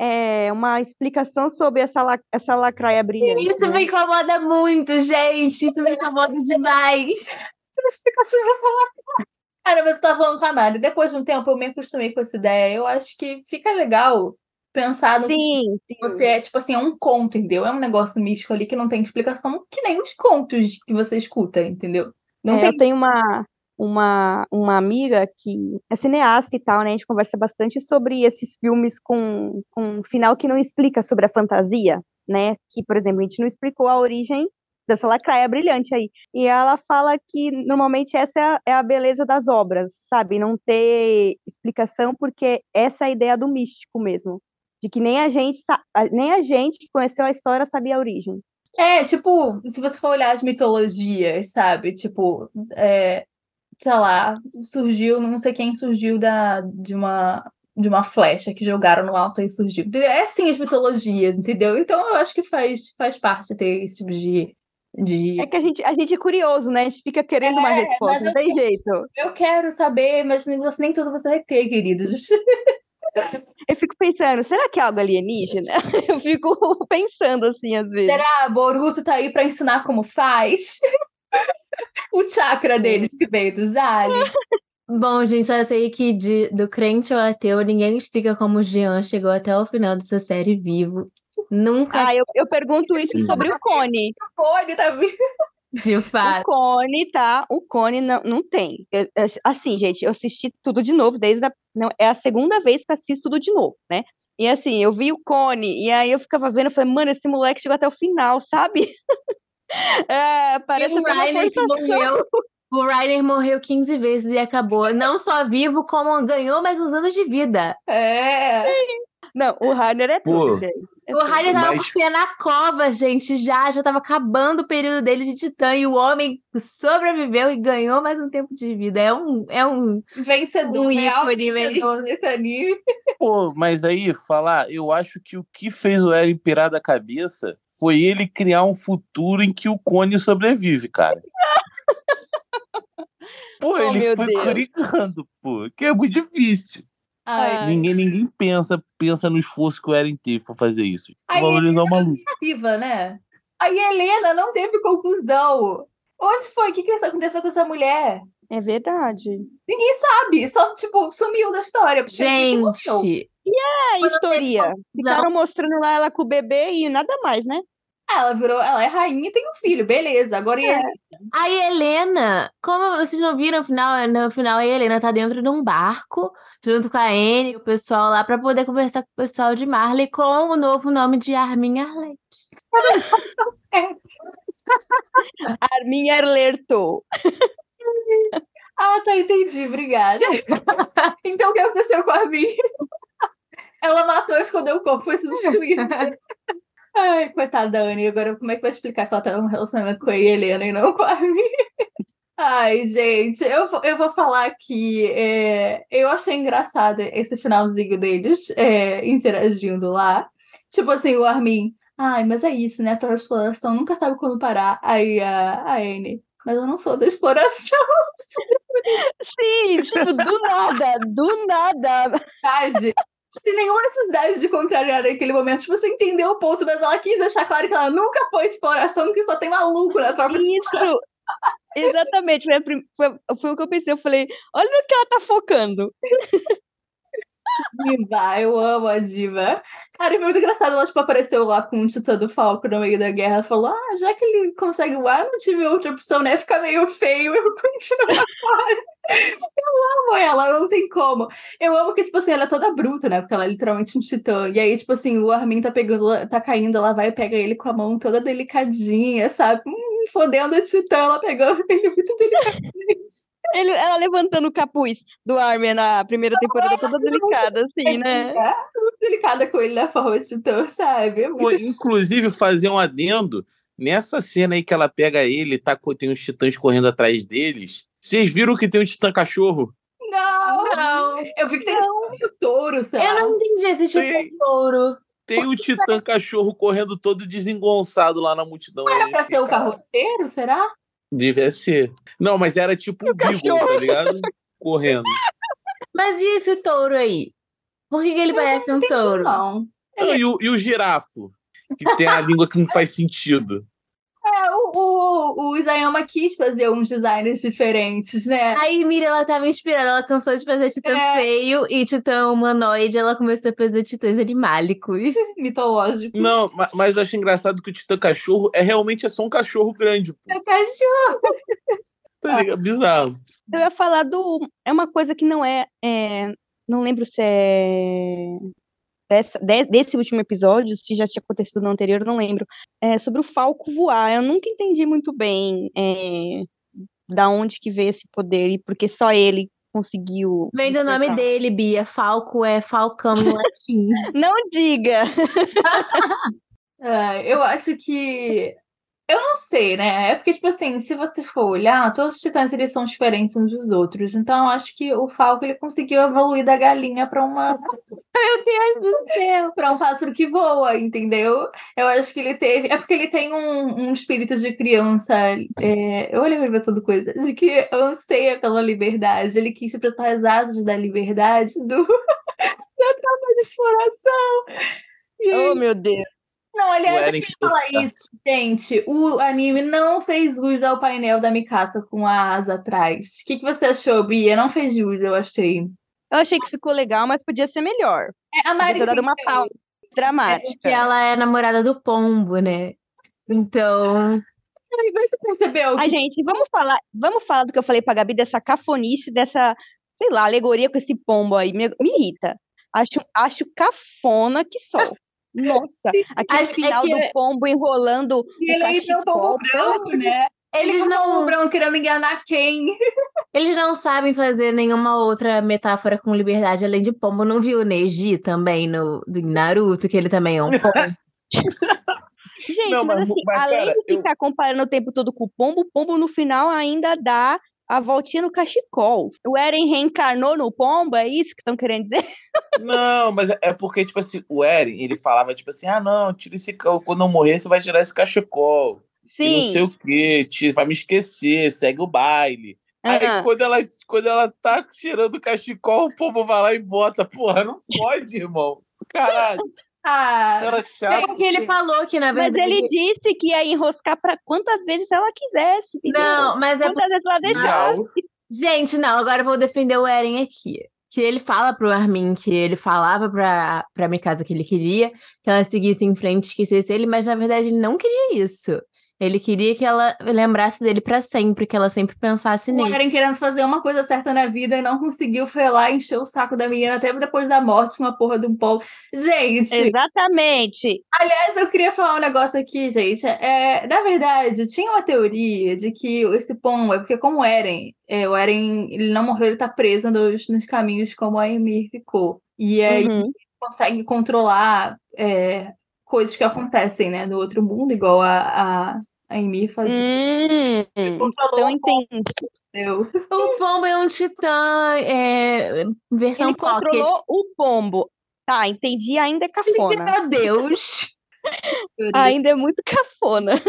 é, uma explicação sobre essa, la- essa lacraia brilhante. Isso né? me incomoda muito, gente. Isso me incomoda demais. Tem explicação dessa lá. Cara, você tá falando com a Mari. Depois de um tempo eu me acostumei com essa ideia. Eu acho que fica legal pensar no Sim, sim. você é, tipo assim, é um conto, entendeu? É um negócio místico ali que não tem explicação, que nem os contos que você escuta, entendeu? Não É, tem. Eu tenho uma, uma, uma amiga que é cineasta e tal, né? A gente conversa bastante sobre esses filmes com, com um final que não explica sobre a fantasia, né? Que, por exemplo, a gente não explicou a origem dessa lacraia brilhante aí. E ela fala que normalmente essa é a, é a beleza das obras, sabe? Não ter explicação, porque essa é a ideia do místico mesmo. De que nem a gente, nem a gente que conheceu a história sabia a origem. É, tipo, se você for olhar as mitologias, sabe? Tipo, é, sei lá, surgiu, não sei quem surgiu da, de uma de uma flecha que jogaram no alto e surgiu. É assim as mitologias, entendeu? Então eu acho que faz, faz parte ter esse tipo de, de... É que a gente, a gente é curioso, né? A gente fica querendo uma É, resposta, mas não tem jeito. Eu quero saber, mas nem, você, nem tudo você vai ter, queridos. [LAUGHS] Eu fico pensando, será que é algo alienígena? [LAUGHS] Eu fico pensando assim, às vezes. Será? Boruto tá aí pra ensinar como faz? [LAUGHS] o chakra deles que veio dos aliens. Bom, gente, só sei que de- do crente ao ateu, ninguém explica como o Jean chegou até o final dessa série vivo. Nunca, Ah, eu, eu pergunto isso Sim. sobre o Cone. O Cone tá de O fato. Cone, tá? O Cone não, não tem. Eu- eu- assim, gente, eu assisti tudo de novo, desde a. Não, é a segunda vez que assisto tudo de novo, né? E assim, eu vi o Cone, e aí eu ficava vendo, eu falei, mano, esse moleque chegou até o final, sabe? [LAUGHS] É, E parece o Rainer que morreu. O Rainer morreu 15 vezes e acabou. Não só vivo, como ganhou mais uns anos de vida. É. Não, o Rainer é Pô, tudo, gente. É O. Rainer tava Mas- com o pé na cova, gente, já. Já tava acabando o período dele de titã. E o homem sobreviveu e ganhou mais um tempo de vida. É um. É um Vencedor, Um real ícone, vencedor nesse anime. [LAUGHS] Pô, mas aí, falar, eu acho que o que fez o Eren pirar da cabeça foi ele criar um futuro em que o Cone sobrevive, cara. [LAUGHS] Pô, Oh, ele foi Deus. pô, que é muito difícil. Ai. Ninguém, ninguém pensa, pensa no esforço que o Eren teve pra fazer isso. Aí Valorizar o maluco. viva, né? Aí a Helena não teve conclusão. Onde foi? O que, que aconteceu com essa mulher? É verdade. Ninguém sabe. Só, tipo, sumiu da história. Gente. É, Quando historia. Não, Ficaram mostrando lá ela com o bebê e nada mais, né? Ela virou, ela é rainha e tem um filho, beleza. Agora É. ele? a Helena, como vocês não viram no final, no final a Helena tá dentro de um barco, junto com a Anne e o pessoal lá, pra poder conversar com o pessoal de Marley com o novo nome de Armin Arlete. [LAUGHS] Arminha alertou. Ah, tá, entendi, obrigada. [LAUGHS] então o que aconteceu com a Armin? Ela matou, escondeu o corpo, foi substituída. [LAUGHS] Ai, coitada da Anne. Agora, como é que vai explicar que ela tá num relacionamento com a Helena e não com a Armin? Ai, gente, eu, vou- eu vou falar que é, eu achei engraçado esse finalzinho deles é, interagindo lá. Tipo assim, o Armin, ai, mas é isso, né? A exploração nunca sabe quando parar. Aí a, a Anne, mas eu não sou da exploração. Sim, tipo, do nada, do nada. necessidade. Sem nenhuma necessidade de contrariar naquele momento. Tipo, você entendeu o ponto, mas ela quis deixar claro que ela nunca foi exploração, que só tem maluco na exploração. Isso, exatamente. Foi, foi, foi o que eu pensei. Eu falei, olha no que ela tá focando. [LAUGHS] Diva, eu amo a diva. Cara, foi muito engraçado. Ela, tipo, apareceu lá com o Titã do Falco no meio da guerra. Falou, ah, já que ele consegue voar, não tive outra opção, né? Fica meio feio, eu continuo fora. Eu amo ela, não tem como. Eu amo que, tipo assim, ela é toda bruta, né? Porque ela é literalmente um titã. E aí, tipo assim, o Armin tá pegando, tá caindo, ela vai e pega ele com a mão toda delicadinha, sabe? Hum, fodendo o titã, ela pegando [LAUGHS] ele muito delicadamente. Ele, ela levantando o capuz do Armin na primeira temporada, toda delicada, assim, né? É, delicada com ele na forma de titã, sabe? É inclusive, fazer um adendo. Nessa cena aí que ela pega ele, tá, tem uns titãs correndo atrás deles. Vocês viram que tem um titã cachorro? Não! Não. Eu vi que tem tipo um touro, sei Eu não entendi esse tipo touro. Tem o titã cachorro correndo todo desengonçado lá na multidão. Era aí, pra ser o carroceiro, será? Devia ser. Não, mas era tipo um beagle, tá ligado? Correndo. Mas e esse touro aí? Por que, que ele parece um touro? Não. Não, e, o, e o girafo? Que tem a língua que não faz sentido. É, o, o, Isayama quis fazer uns designs diferentes, né? Aí Mira, ela tava inspirada, ela cansou de fazer titã É. feio e titã humanoide, ela começou a fazer titãs animálicos. [LAUGHS] Mitológico. Não, ma- mas eu acho engraçado que o titã cachorro é realmente é só um cachorro grande. Pô. É cachorro. Tá ligado? Bizarro. Eu ia falar do. É uma coisa que não é. é, não lembro se é. Dessa, de- desse último episódio, se já tinha acontecido no anterior, eu não lembro. É sobre o Falco voar. Eu nunca entendi muito bem é, da onde que veio esse poder e porque só ele conseguiu. Vem do nome dele, Bia. Falco é falcão em latim. [LAUGHS] Não diga! [LAUGHS] É, eu acho que. Eu não sei, né? É porque, tipo assim, se você for olhar, todos os titãs eles são diferentes uns dos outros. Então, eu acho que o Falco ele conseguiu evoluir da galinha para uma [LAUGHS] Meu Deus do céu! para um pássaro que voa, entendeu? Eu acho que ele teve. É porque ele tem um, um espírito de criança. É... Eu olhei pra toda coisa. De que anseia pela liberdade. Ele quis prestar as asas da liberdade do... [LAUGHS] da tropa de exploração. E Oh, meu Deus! Não, aliás, eu queria falar que- isso, gente. O anime não fez jus ao painel da Mikasa com a asa atrás. O que, que você achou, Bia? Não fez jus, eu achei. Eu achei que ficou legal, mas podia ser melhor. É, a Mari Podia ter dado uma pausa dramática. Porque ela é namorada do pombo, né? Então. Ai, Você percebeu? Ai, gente, vamos falar, vamos falar do que eu falei pra Gabi, dessa cafonice, dessa, sei lá, alegoria com esse pombo aí. Me, me irrita. Acho, acho cafona que só. Nossa, aquele Acho que é final que- do pombo enrolando E ele ainda é um pombo branco, né? Ele Eles é não, branco querendo enganar quem? [LAUGHS] eles não sabem fazer nenhuma outra metáfora com liberdade além de pombo. Não viu o Neji também no do Naruto, que ele também é um pombo? [LAUGHS] Gente, Não, mas, mas, assim, mas, além cara, de eu- ficar comparando o tempo todo com o pombo, o pombo no final ainda dá a voltinha no cachecol. O Eren reencarnou no pombo, é isso que estão querendo dizer? [LAUGHS] Não, mas é- é porque, tipo assim, o Eren, ele falava, tipo assim, ah, não, tira esse quando eu morrer, você vai tirar esse cachecol. E não sei Sim. o quê, tira- vai me esquecer, segue o baile. Aí aham. quando ela, quando ela tá tirando o cachecol, o povo vai lá e bota. Porra, não pode, irmão. Caralho, Ah, era chato. Porque ele falou que, na Mas verdade. ele disse que ia enroscar pra quantas vezes ela quisesse, entendeu? Não, mas é Quantas vezes ela deixasse. Não. Gente, não, agora eu vou defender o Eren aqui. Que ele fala pro Armin que ele falava pra, pra Mikasa que ele queria que ela seguisse em frente e esquecesse ele, mas na verdade ele não queria isso. Ele queria que ela lembrasse dele pra sempre, que ela sempre pensasse o nele. Eren querendo fazer uma coisa certa na vida e não conseguiu, foi lá e encheu o saco da menina até depois da morte com a porra de um pombo. Gente, Exatamente. Aliás, eu queria falar um negócio aqui, gente. É, na verdade, tinha uma teoria de que esse pombo é porque, como o Eren, é, o Eren ele não morreu, ele tá preso nos, nos caminhos como a Ymir ficou. E aí Uhum. consegue controlar é, coisas que acontecem, né, no outro mundo, igual a, a, a Ymir fazia. Hum, Controlou então o pombo, entendi. entendeu? O pombo é um titã, é, versão Ele pocket. controlou o pombo. Tá, entendi, ainda é cafona. Meu Deus! [LAUGHS] Ainda é muito cafona.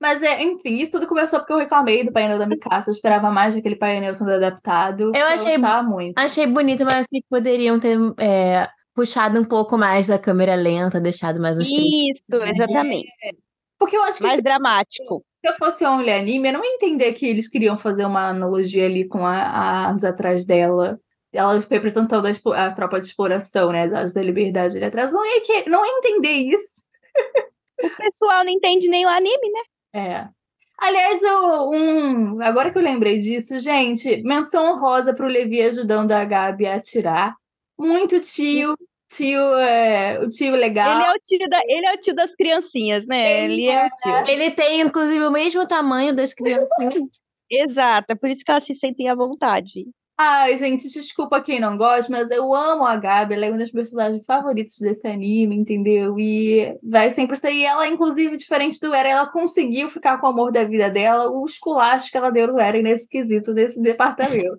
Mas, é, enfim, isso tudo começou porque eu reclamei do painel da Mikasa. Eu esperava mais daquele painel sendo adaptado. Eu achei- muito. Achei bonito, mas que poderiam ter é, puxado um pouco mais da câmera lenta, deixado mais uns. Isso, exatamente. Porque eu acho que Mais se dramático. eu fosse Only Anime, eu não ia entender que eles queriam fazer uma analogia ali com a, a asa atrás dela. Ela representando a, a tropa de exploração, né? Das da liberdade ali atrás. Não ia, que, não ia entender isso. O pessoal não entende nem o anime, né? É. Aliás, eu, um, agora que eu lembrei disso, gente, menção honrosa pro Levi ajudando a Gabi a atirar. Muito tio, tio, é, o tio legal. Ele é o tio, da, ele é o tio das criancinhas, né? Ele Ele é o tio. Ele tem, inclusive, o mesmo tamanho das crianças. [LAUGHS] Exato, é por isso que elas se sentem à vontade. Ai, gente, desculpa quem não gosta, mas eu amo a Gabi, ela é uma das personagens favoritas desse anime, entendeu? E vai sempre ser. E ela, inclusive, diferente do Eren, ela conseguiu ficar com o amor da vida dela, o esculacho que ela deu no Eren nesse quesito, nesse departamento.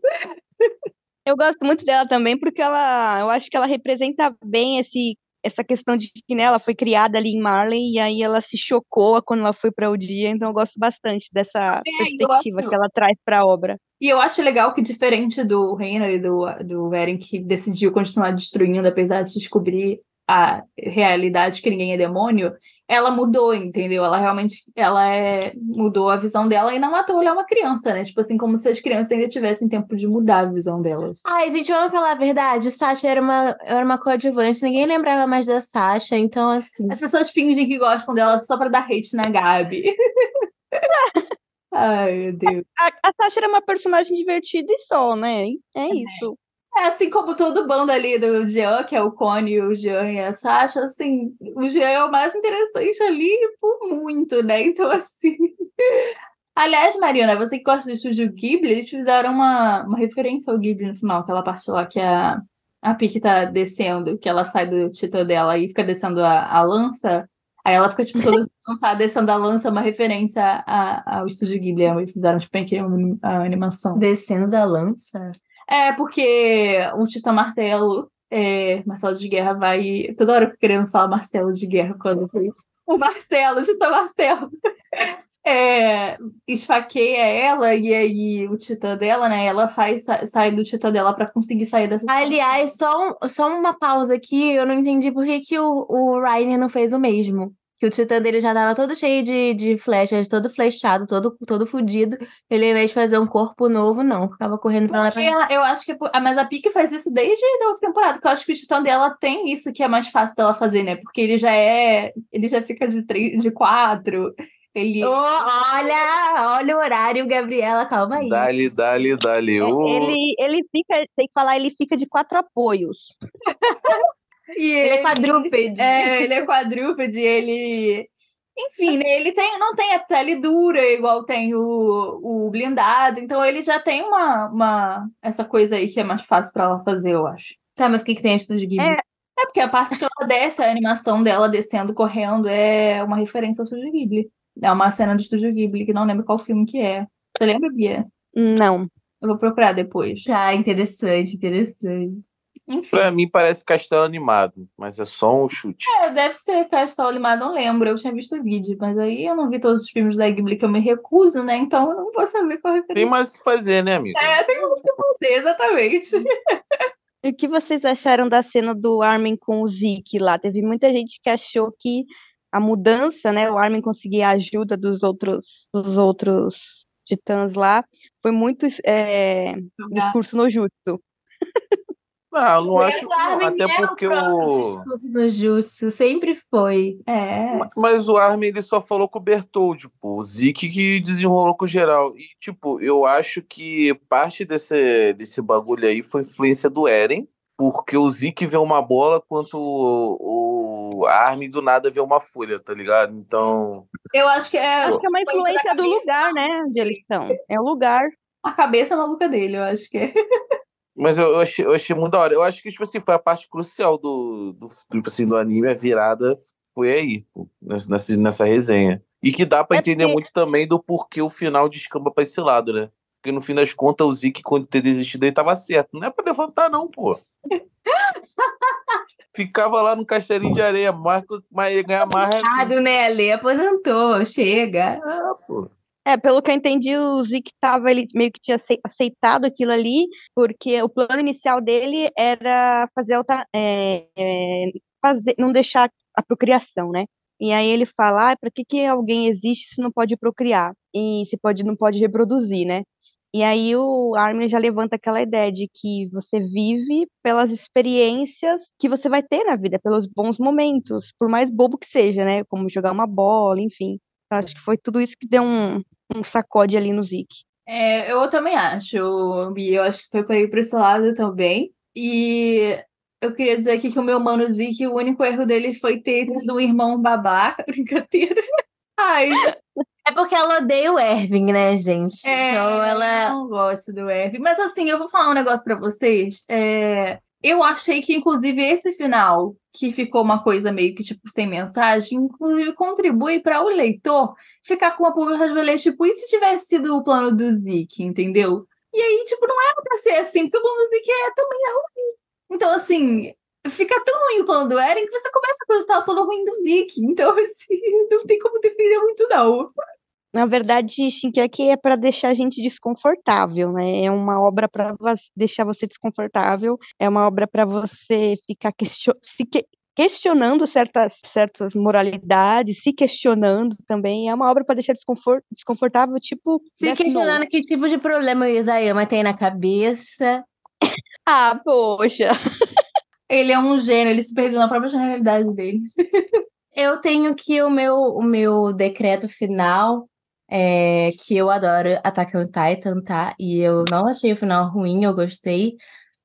[LAUGHS] Eu gosto muito dela também porque ela, eu acho que ela representa bem esse essa questão de que né, ela foi criada ali em Marley e aí ela se chocou quando ela foi para o dia, então eu gosto bastante dessa É, perspectiva acho- que ela traz para a obra. E eu acho legal que, diferente do Reiner e do, do Eren, que decidiu continuar destruindo, apesar de descobrir a realidade que ninguém é demônio, ela mudou, entendeu? Ela realmente ela é, mudou a visão dela e não à toa ela é uma criança, né? Tipo assim, como se as crianças ainda tivessem tempo de mudar a visão delas. Ai, gente, vamos falar a verdade. Sasha era uma, era uma coadjuvante, ninguém lembrava mais da Sasha, então assim. As pessoas fingem que gostam dela só pra dar hate na Gabi. [LAUGHS] Ai, meu Deus. A, a Sasha era uma personagem divertida e só, né? É isso. É assim como todo bando ali do Jean, que é o Cone, o Jean e a Sasha, assim, o Jean é o mais interessante ali por muito, né? Então, assim. [LAUGHS] Aliás, Mariana, você que gosta do estúdio Ghibli, eles fizeram uma, uma referência ao Ghibli no final, aquela parte lá que a, a Piki tá descendo, que ela sai do título dela e fica descendo a, a lança. Aí ela fica, tipo, toda [LAUGHS] descendo a lança, uma referência a- ao estúdio Ghibli. Aí fizeram, tipo, a animação. Descendo da lança. É, porque o Titã Martelo, é, Martelo de Guerra, vai. Toda hora eu querendo falar Marcelo de Guerra quando foi. O Marcelo, o Titã Martelo. [LAUGHS] É, esfaqueia ela e aí o titã dela, né? Ela faz sa- sai do titã dela pra conseguir sair dessa. Aliás, só, um- só uma pausa aqui, eu não entendi por que, que o, o Rainer não fez o mesmo. Que o titã dele já tava todo cheio de, de flechas, todo flechado, todo, todo fudido. Ele, ao invés de fazer um corpo novo, não. Ficava correndo pra lá pra eu acho que. ah, Mas a Pike faz isso desde a outra temporada, porque eu acho que o Titã dela tem isso que é mais fácil dela fazer, né? Porque ele já é. Ele já fica de, três, de quatro. Ele. Ô, olha, olha o horário, Gabriela, calma aí. Dali, dali, dali. Ô, Ele, ele fica, tem que falar, ele fica de quatro apoios. [LAUGHS] E Ele é quadrúpede. É, ele é quadrúpede, ele. Enfim, né, ele tem, não tem a pele dura igual tem o, o blindado, então ele já tem uma, uma essa coisa aí que é mais fácil pra ela fazer, eu acho. Tá, mas o que, que tem Estúdio Ghibli? É. É porque a parte que ela desce, a animação dela descendo, correndo, é uma referência ao Estúdio Ghibli. É uma cena do Estúdio Ghibli, que não lembro qual filme que é. Você lembra, Bia? Não. Eu vou procurar depois. Tá, interessante, interessante. Enfim. Pra mim parece castelo animado, mas é só um chute. É, deve ser Castelo Animado, não lembro. Eu tinha visto o vídeo, mas aí eu não vi todos os filmes da Ghibli que eu me recuso, né? Então eu não vou saber qual referência. Tem mais o que fazer, né, amigo? É, tem música pra fazer, exatamente. E o que vocês acharam da cena do Armin com o Zeke lá? Teve muita gente que achou que a mudança, né, o Armin conseguir a ajuda dos outros, dos outros titãs lá, foi muito é, discurso no jutsu. Não, eu não Mas acho o que não, até é o porque o. discurso No Jutsu, sempre foi. É. Mas o Armin ele só falou com o Bertold, pô. O Zeke que desenrolou com o geral. E, tipo, eu acho que parte desse, desse bagulho aí foi influência do Eren, porque o Zeke vê uma bola, quanto o, o Armin do nada vê uma folha, tá ligado? Então. Eu acho que é Acho que é uma Influência do cabeça. lugar, né, onde eles estão. É o lugar. a cabeça maluca dele, eu acho que é. [LAUGHS] Mas eu, eu achei, eu achei muito da hora. Eu acho que, tipo assim, foi a parte crucial do, do, tipo assim, do anime, a virada foi aí, pô, nessa, nessa, resenha. E que dá pra É entender porque- muito também do porquê o final descamba pra esse lado, né? Porque no fim das contas, o Zeke, quando ter desistido, ele tava certo. Não é pra levantar, não, pô. [LAUGHS] Ficava lá no castelinho de areia, mais, mas ia ganhar mais. Errado, né, Ale? Aposentou, chega. Ah, pô. É, pelo que eu entendi, o Zeke tava, ele meio que tinha acei- aceitado aquilo ali, porque o plano inicial dele era fazer, é, é, fazer não deixar a procriação, né? E aí ele fala, ah, para que, que alguém existe se não pode procriar? E se pode, não pode reproduzir, né? E aí o Armin já levanta aquela ideia de que você vive pelas experiências que você vai ter na vida, pelos bons momentos, por mais bobo que seja, né? Como jogar uma bola, enfim. Acho que foi tudo isso que deu um, um sacode ali no Zeke. É, eu também acho, Bia. Eu acho que foi pra ir pra esse lado também. E eu queria dizer aqui que o meu mano Zeke, o único erro dele foi ter um irmão babaca. [LAUGHS] Brincadeira. Ai, É porque ela odeia o Ervin, né, gente? É, então ela. Eu não gosto do Erwin. Mas assim, eu vou falar um negócio pra vocês. É, Eu achei que, inclusive, esse final, que ficou uma coisa meio que, tipo, sem mensagem, inclusive contribui para o leitor ficar com uma pulga da orelha, tipo, e se tivesse sido o plano do Zeke, entendeu? E aí, tipo, não era pra ser assim, porque o plano do Zeke é também é ruim. Então, assim, fica tão ruim o plano do Eren que você começa a acreditar o plano ruim do Zeke. Então, [LAUGHS] assim, não tem como defender muito, não. Na verdade, Shinkeki é para deixar a gente desconfortável, né? É uma obra para deixar você desconfortável, é uma obra para você ficar question se que questionando certas, certas moralidades, se questionando também. É uma obra para deixar desconfort desconfortável, tipo. Se questionando que tipo de problema o Isayama tem na cabeça. [LAUGHS] Ah, poxa. Ele é um gênio, ele se perdeu na própria genialidade dele. [LAUGHS] Eu tenho que o meu, o meu decreto final é que eu adoro Attack on Titan, tá? E eu não achei o final ruim, eu gostei.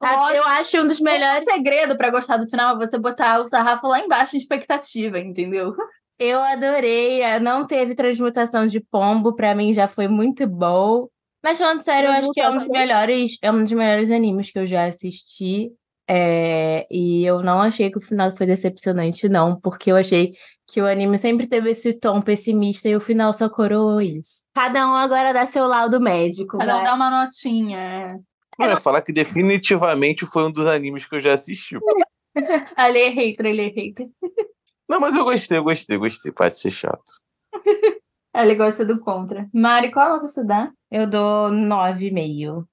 Ah, Nossa, Eu acho um dos O melhores. segredo pra gostar do final é você botar o sarrafo lá embaixo em expectativa, entendeu? Eu adorei. eh, Não teve transmutação de pombo, pra mim já foi muito bom. Mas falando sério, eu acho que é um dos melhores, é um dos melhores animes que eu já assisti. É, e eu não achei que o final foi decepcionante, não, porque eu achei que o anime sempre teve esse tom pessimista e o final só coroou isso. Cada um agora dá seu laudo médico. Cada um dá uma notinha. é. Eu ia falar que definitivamente foi um dos animes que eu já assisti. Ali [LAUGHS] é hater, ele é hater. Não, mas eu gostei, eu gostei, gostei. Pode ser chato. [LAUGHS] Ele gosta do contra. Mari, qual nota você dá? Eu dou 9,5.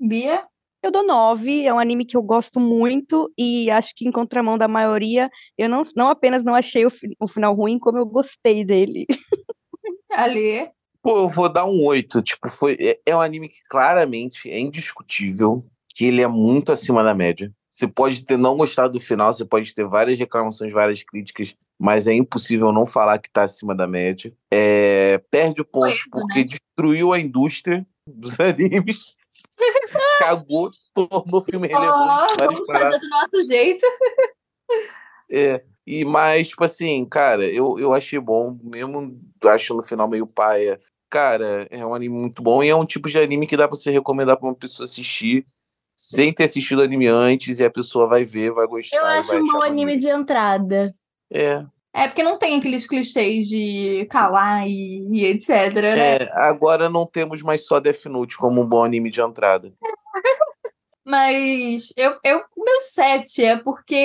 Bia? Eu dou nove, é um anime que eu gosto muito e acho que em contramão da maioria, eu não, não apenas não achei o, fi- o final ruim, como eu gostei dele. [LAUGHS] Ali. Pô, eu vou dar um 8. Tipo, foi, é, é um anime que claramente é indiscutível que ele é muito acima da média. Você pode ter não gostado do final, você pode ter várias reclamações, várias críticas, mas é impossível não falar que tá acima da média. É, perde pontos Foi, porque né? destruiu a indústria dos [LAUGHS] animes. [LAUGHS] Cagou, tornou o filme relevante. Várias vamos fazer do nosso jeito. É, e mas, tipo assim, cara, eu, eu achei bom, mesmo acho no final meio paia. Cara, é um anime muito bom e é um tipo de anime que dá pra você recomendar pra uma pessoa assistir sem ter assistido anime antes e a pessoa vai ver, vai gostar. Eu acho um bom anime de entrada. É, É porque não tem aqueles clichês de kawaii e etc, né? é, agora não temos mais só Death Note como um bom anime de entrada. [LAUGHS] Mas eu, eu, o meu set é porque,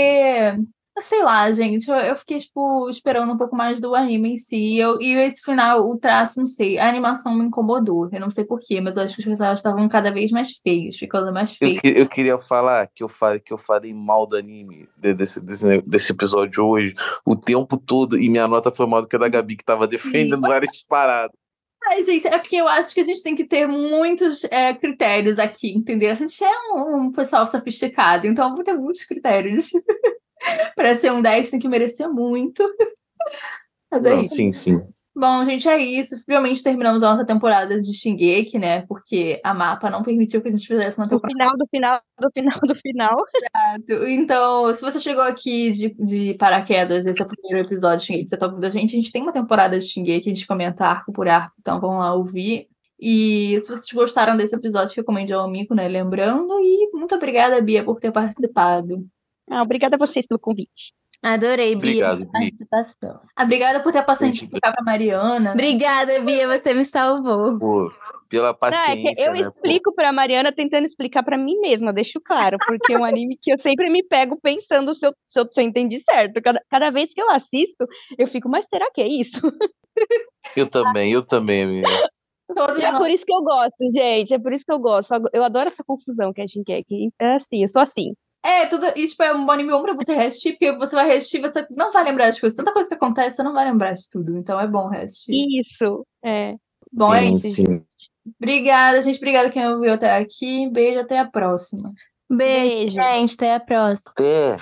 sei lá, gente, eu, eu fiquei, tipo, esperando um pouco mais do anime em si. E, eu, e esse final, o traço, não sei, a animação me incomodou. Eu não sei porquê, mas eu acho que os personagens estavam cada vez mais feios, ficando mais Eu, feios. que- eu queria falar que eu, fa que eu falei mal do anime de- desse, desse, desse episódio hoje o tempo todo e minha nota foi maior do que a da Gabi, que tava defendendo várias paradas. Ai, gente, é porque eu acho que a gente tem que ter muitos é, critérios aqui, entendeu? A gente é um, um pessoal sofisticado, então vou ter muitos critérios. [LAUGHS] [LAUGHS] Para ser um 10 tem que merecer muito. [LAUGHS] Mas é Não, isso. sim, sim. Bom, gente, é isso. Finalmente terminamos a nossa temporada de Shingeki, né? Porque a mapa não permitiu que a gente fizesse uma Do temporada. final, do final, do final, do final. Então, se você chegou aqui de, de paraquedas, esse é o primeiro episódio de Shingeki, você tá ouvindo a gente, a gente tem uma temporada de Shingeki, a gente comenta arco por arco, então vamos lá ouvir. E se vocês gostaram desse episódio, recomende ao amigo, né? Lembrando. E muito obrigada, Bia, por ter participado. Ah, obrigada a vocês pelo convite. Adorei, Bia, Obrigado, Bia. participação. Obrigada por ter a paciência de explicar pra Mariana. Obrigada, Bia, você me salvou. Pô, pela Não, é paciência, que eu né? explico pra Mariana tentando explicar pra mim mesma, deixo claro, porque é um anime que eu sempre me pego pensando se eu, se eu, se eu entendi certo. Cada, cada vez que eu assisto, eu fico, mas será que é isso? Eu também, eu também, amiga. Todos E é nós. por isso que eu gosto, gente, é por isso que eu gosto. Eu adoro essa confusão que a gente quer. Que é assim, eu sou assim. É, tudo. E, tipo, é um anime bom pra você reassistir, porque você vai reassistir, você não vai lembrar das coisas. Tanta coisa que acontece, você não vai lembrar de tudo. Então é bom reassistir. Isso, é. Bom, é isso. sim. Obrigada, gente. Obrigada quem ouviu até aqui. Beijo, até a próxima. Beijo, Beijo. gente. Até a próxima. Até.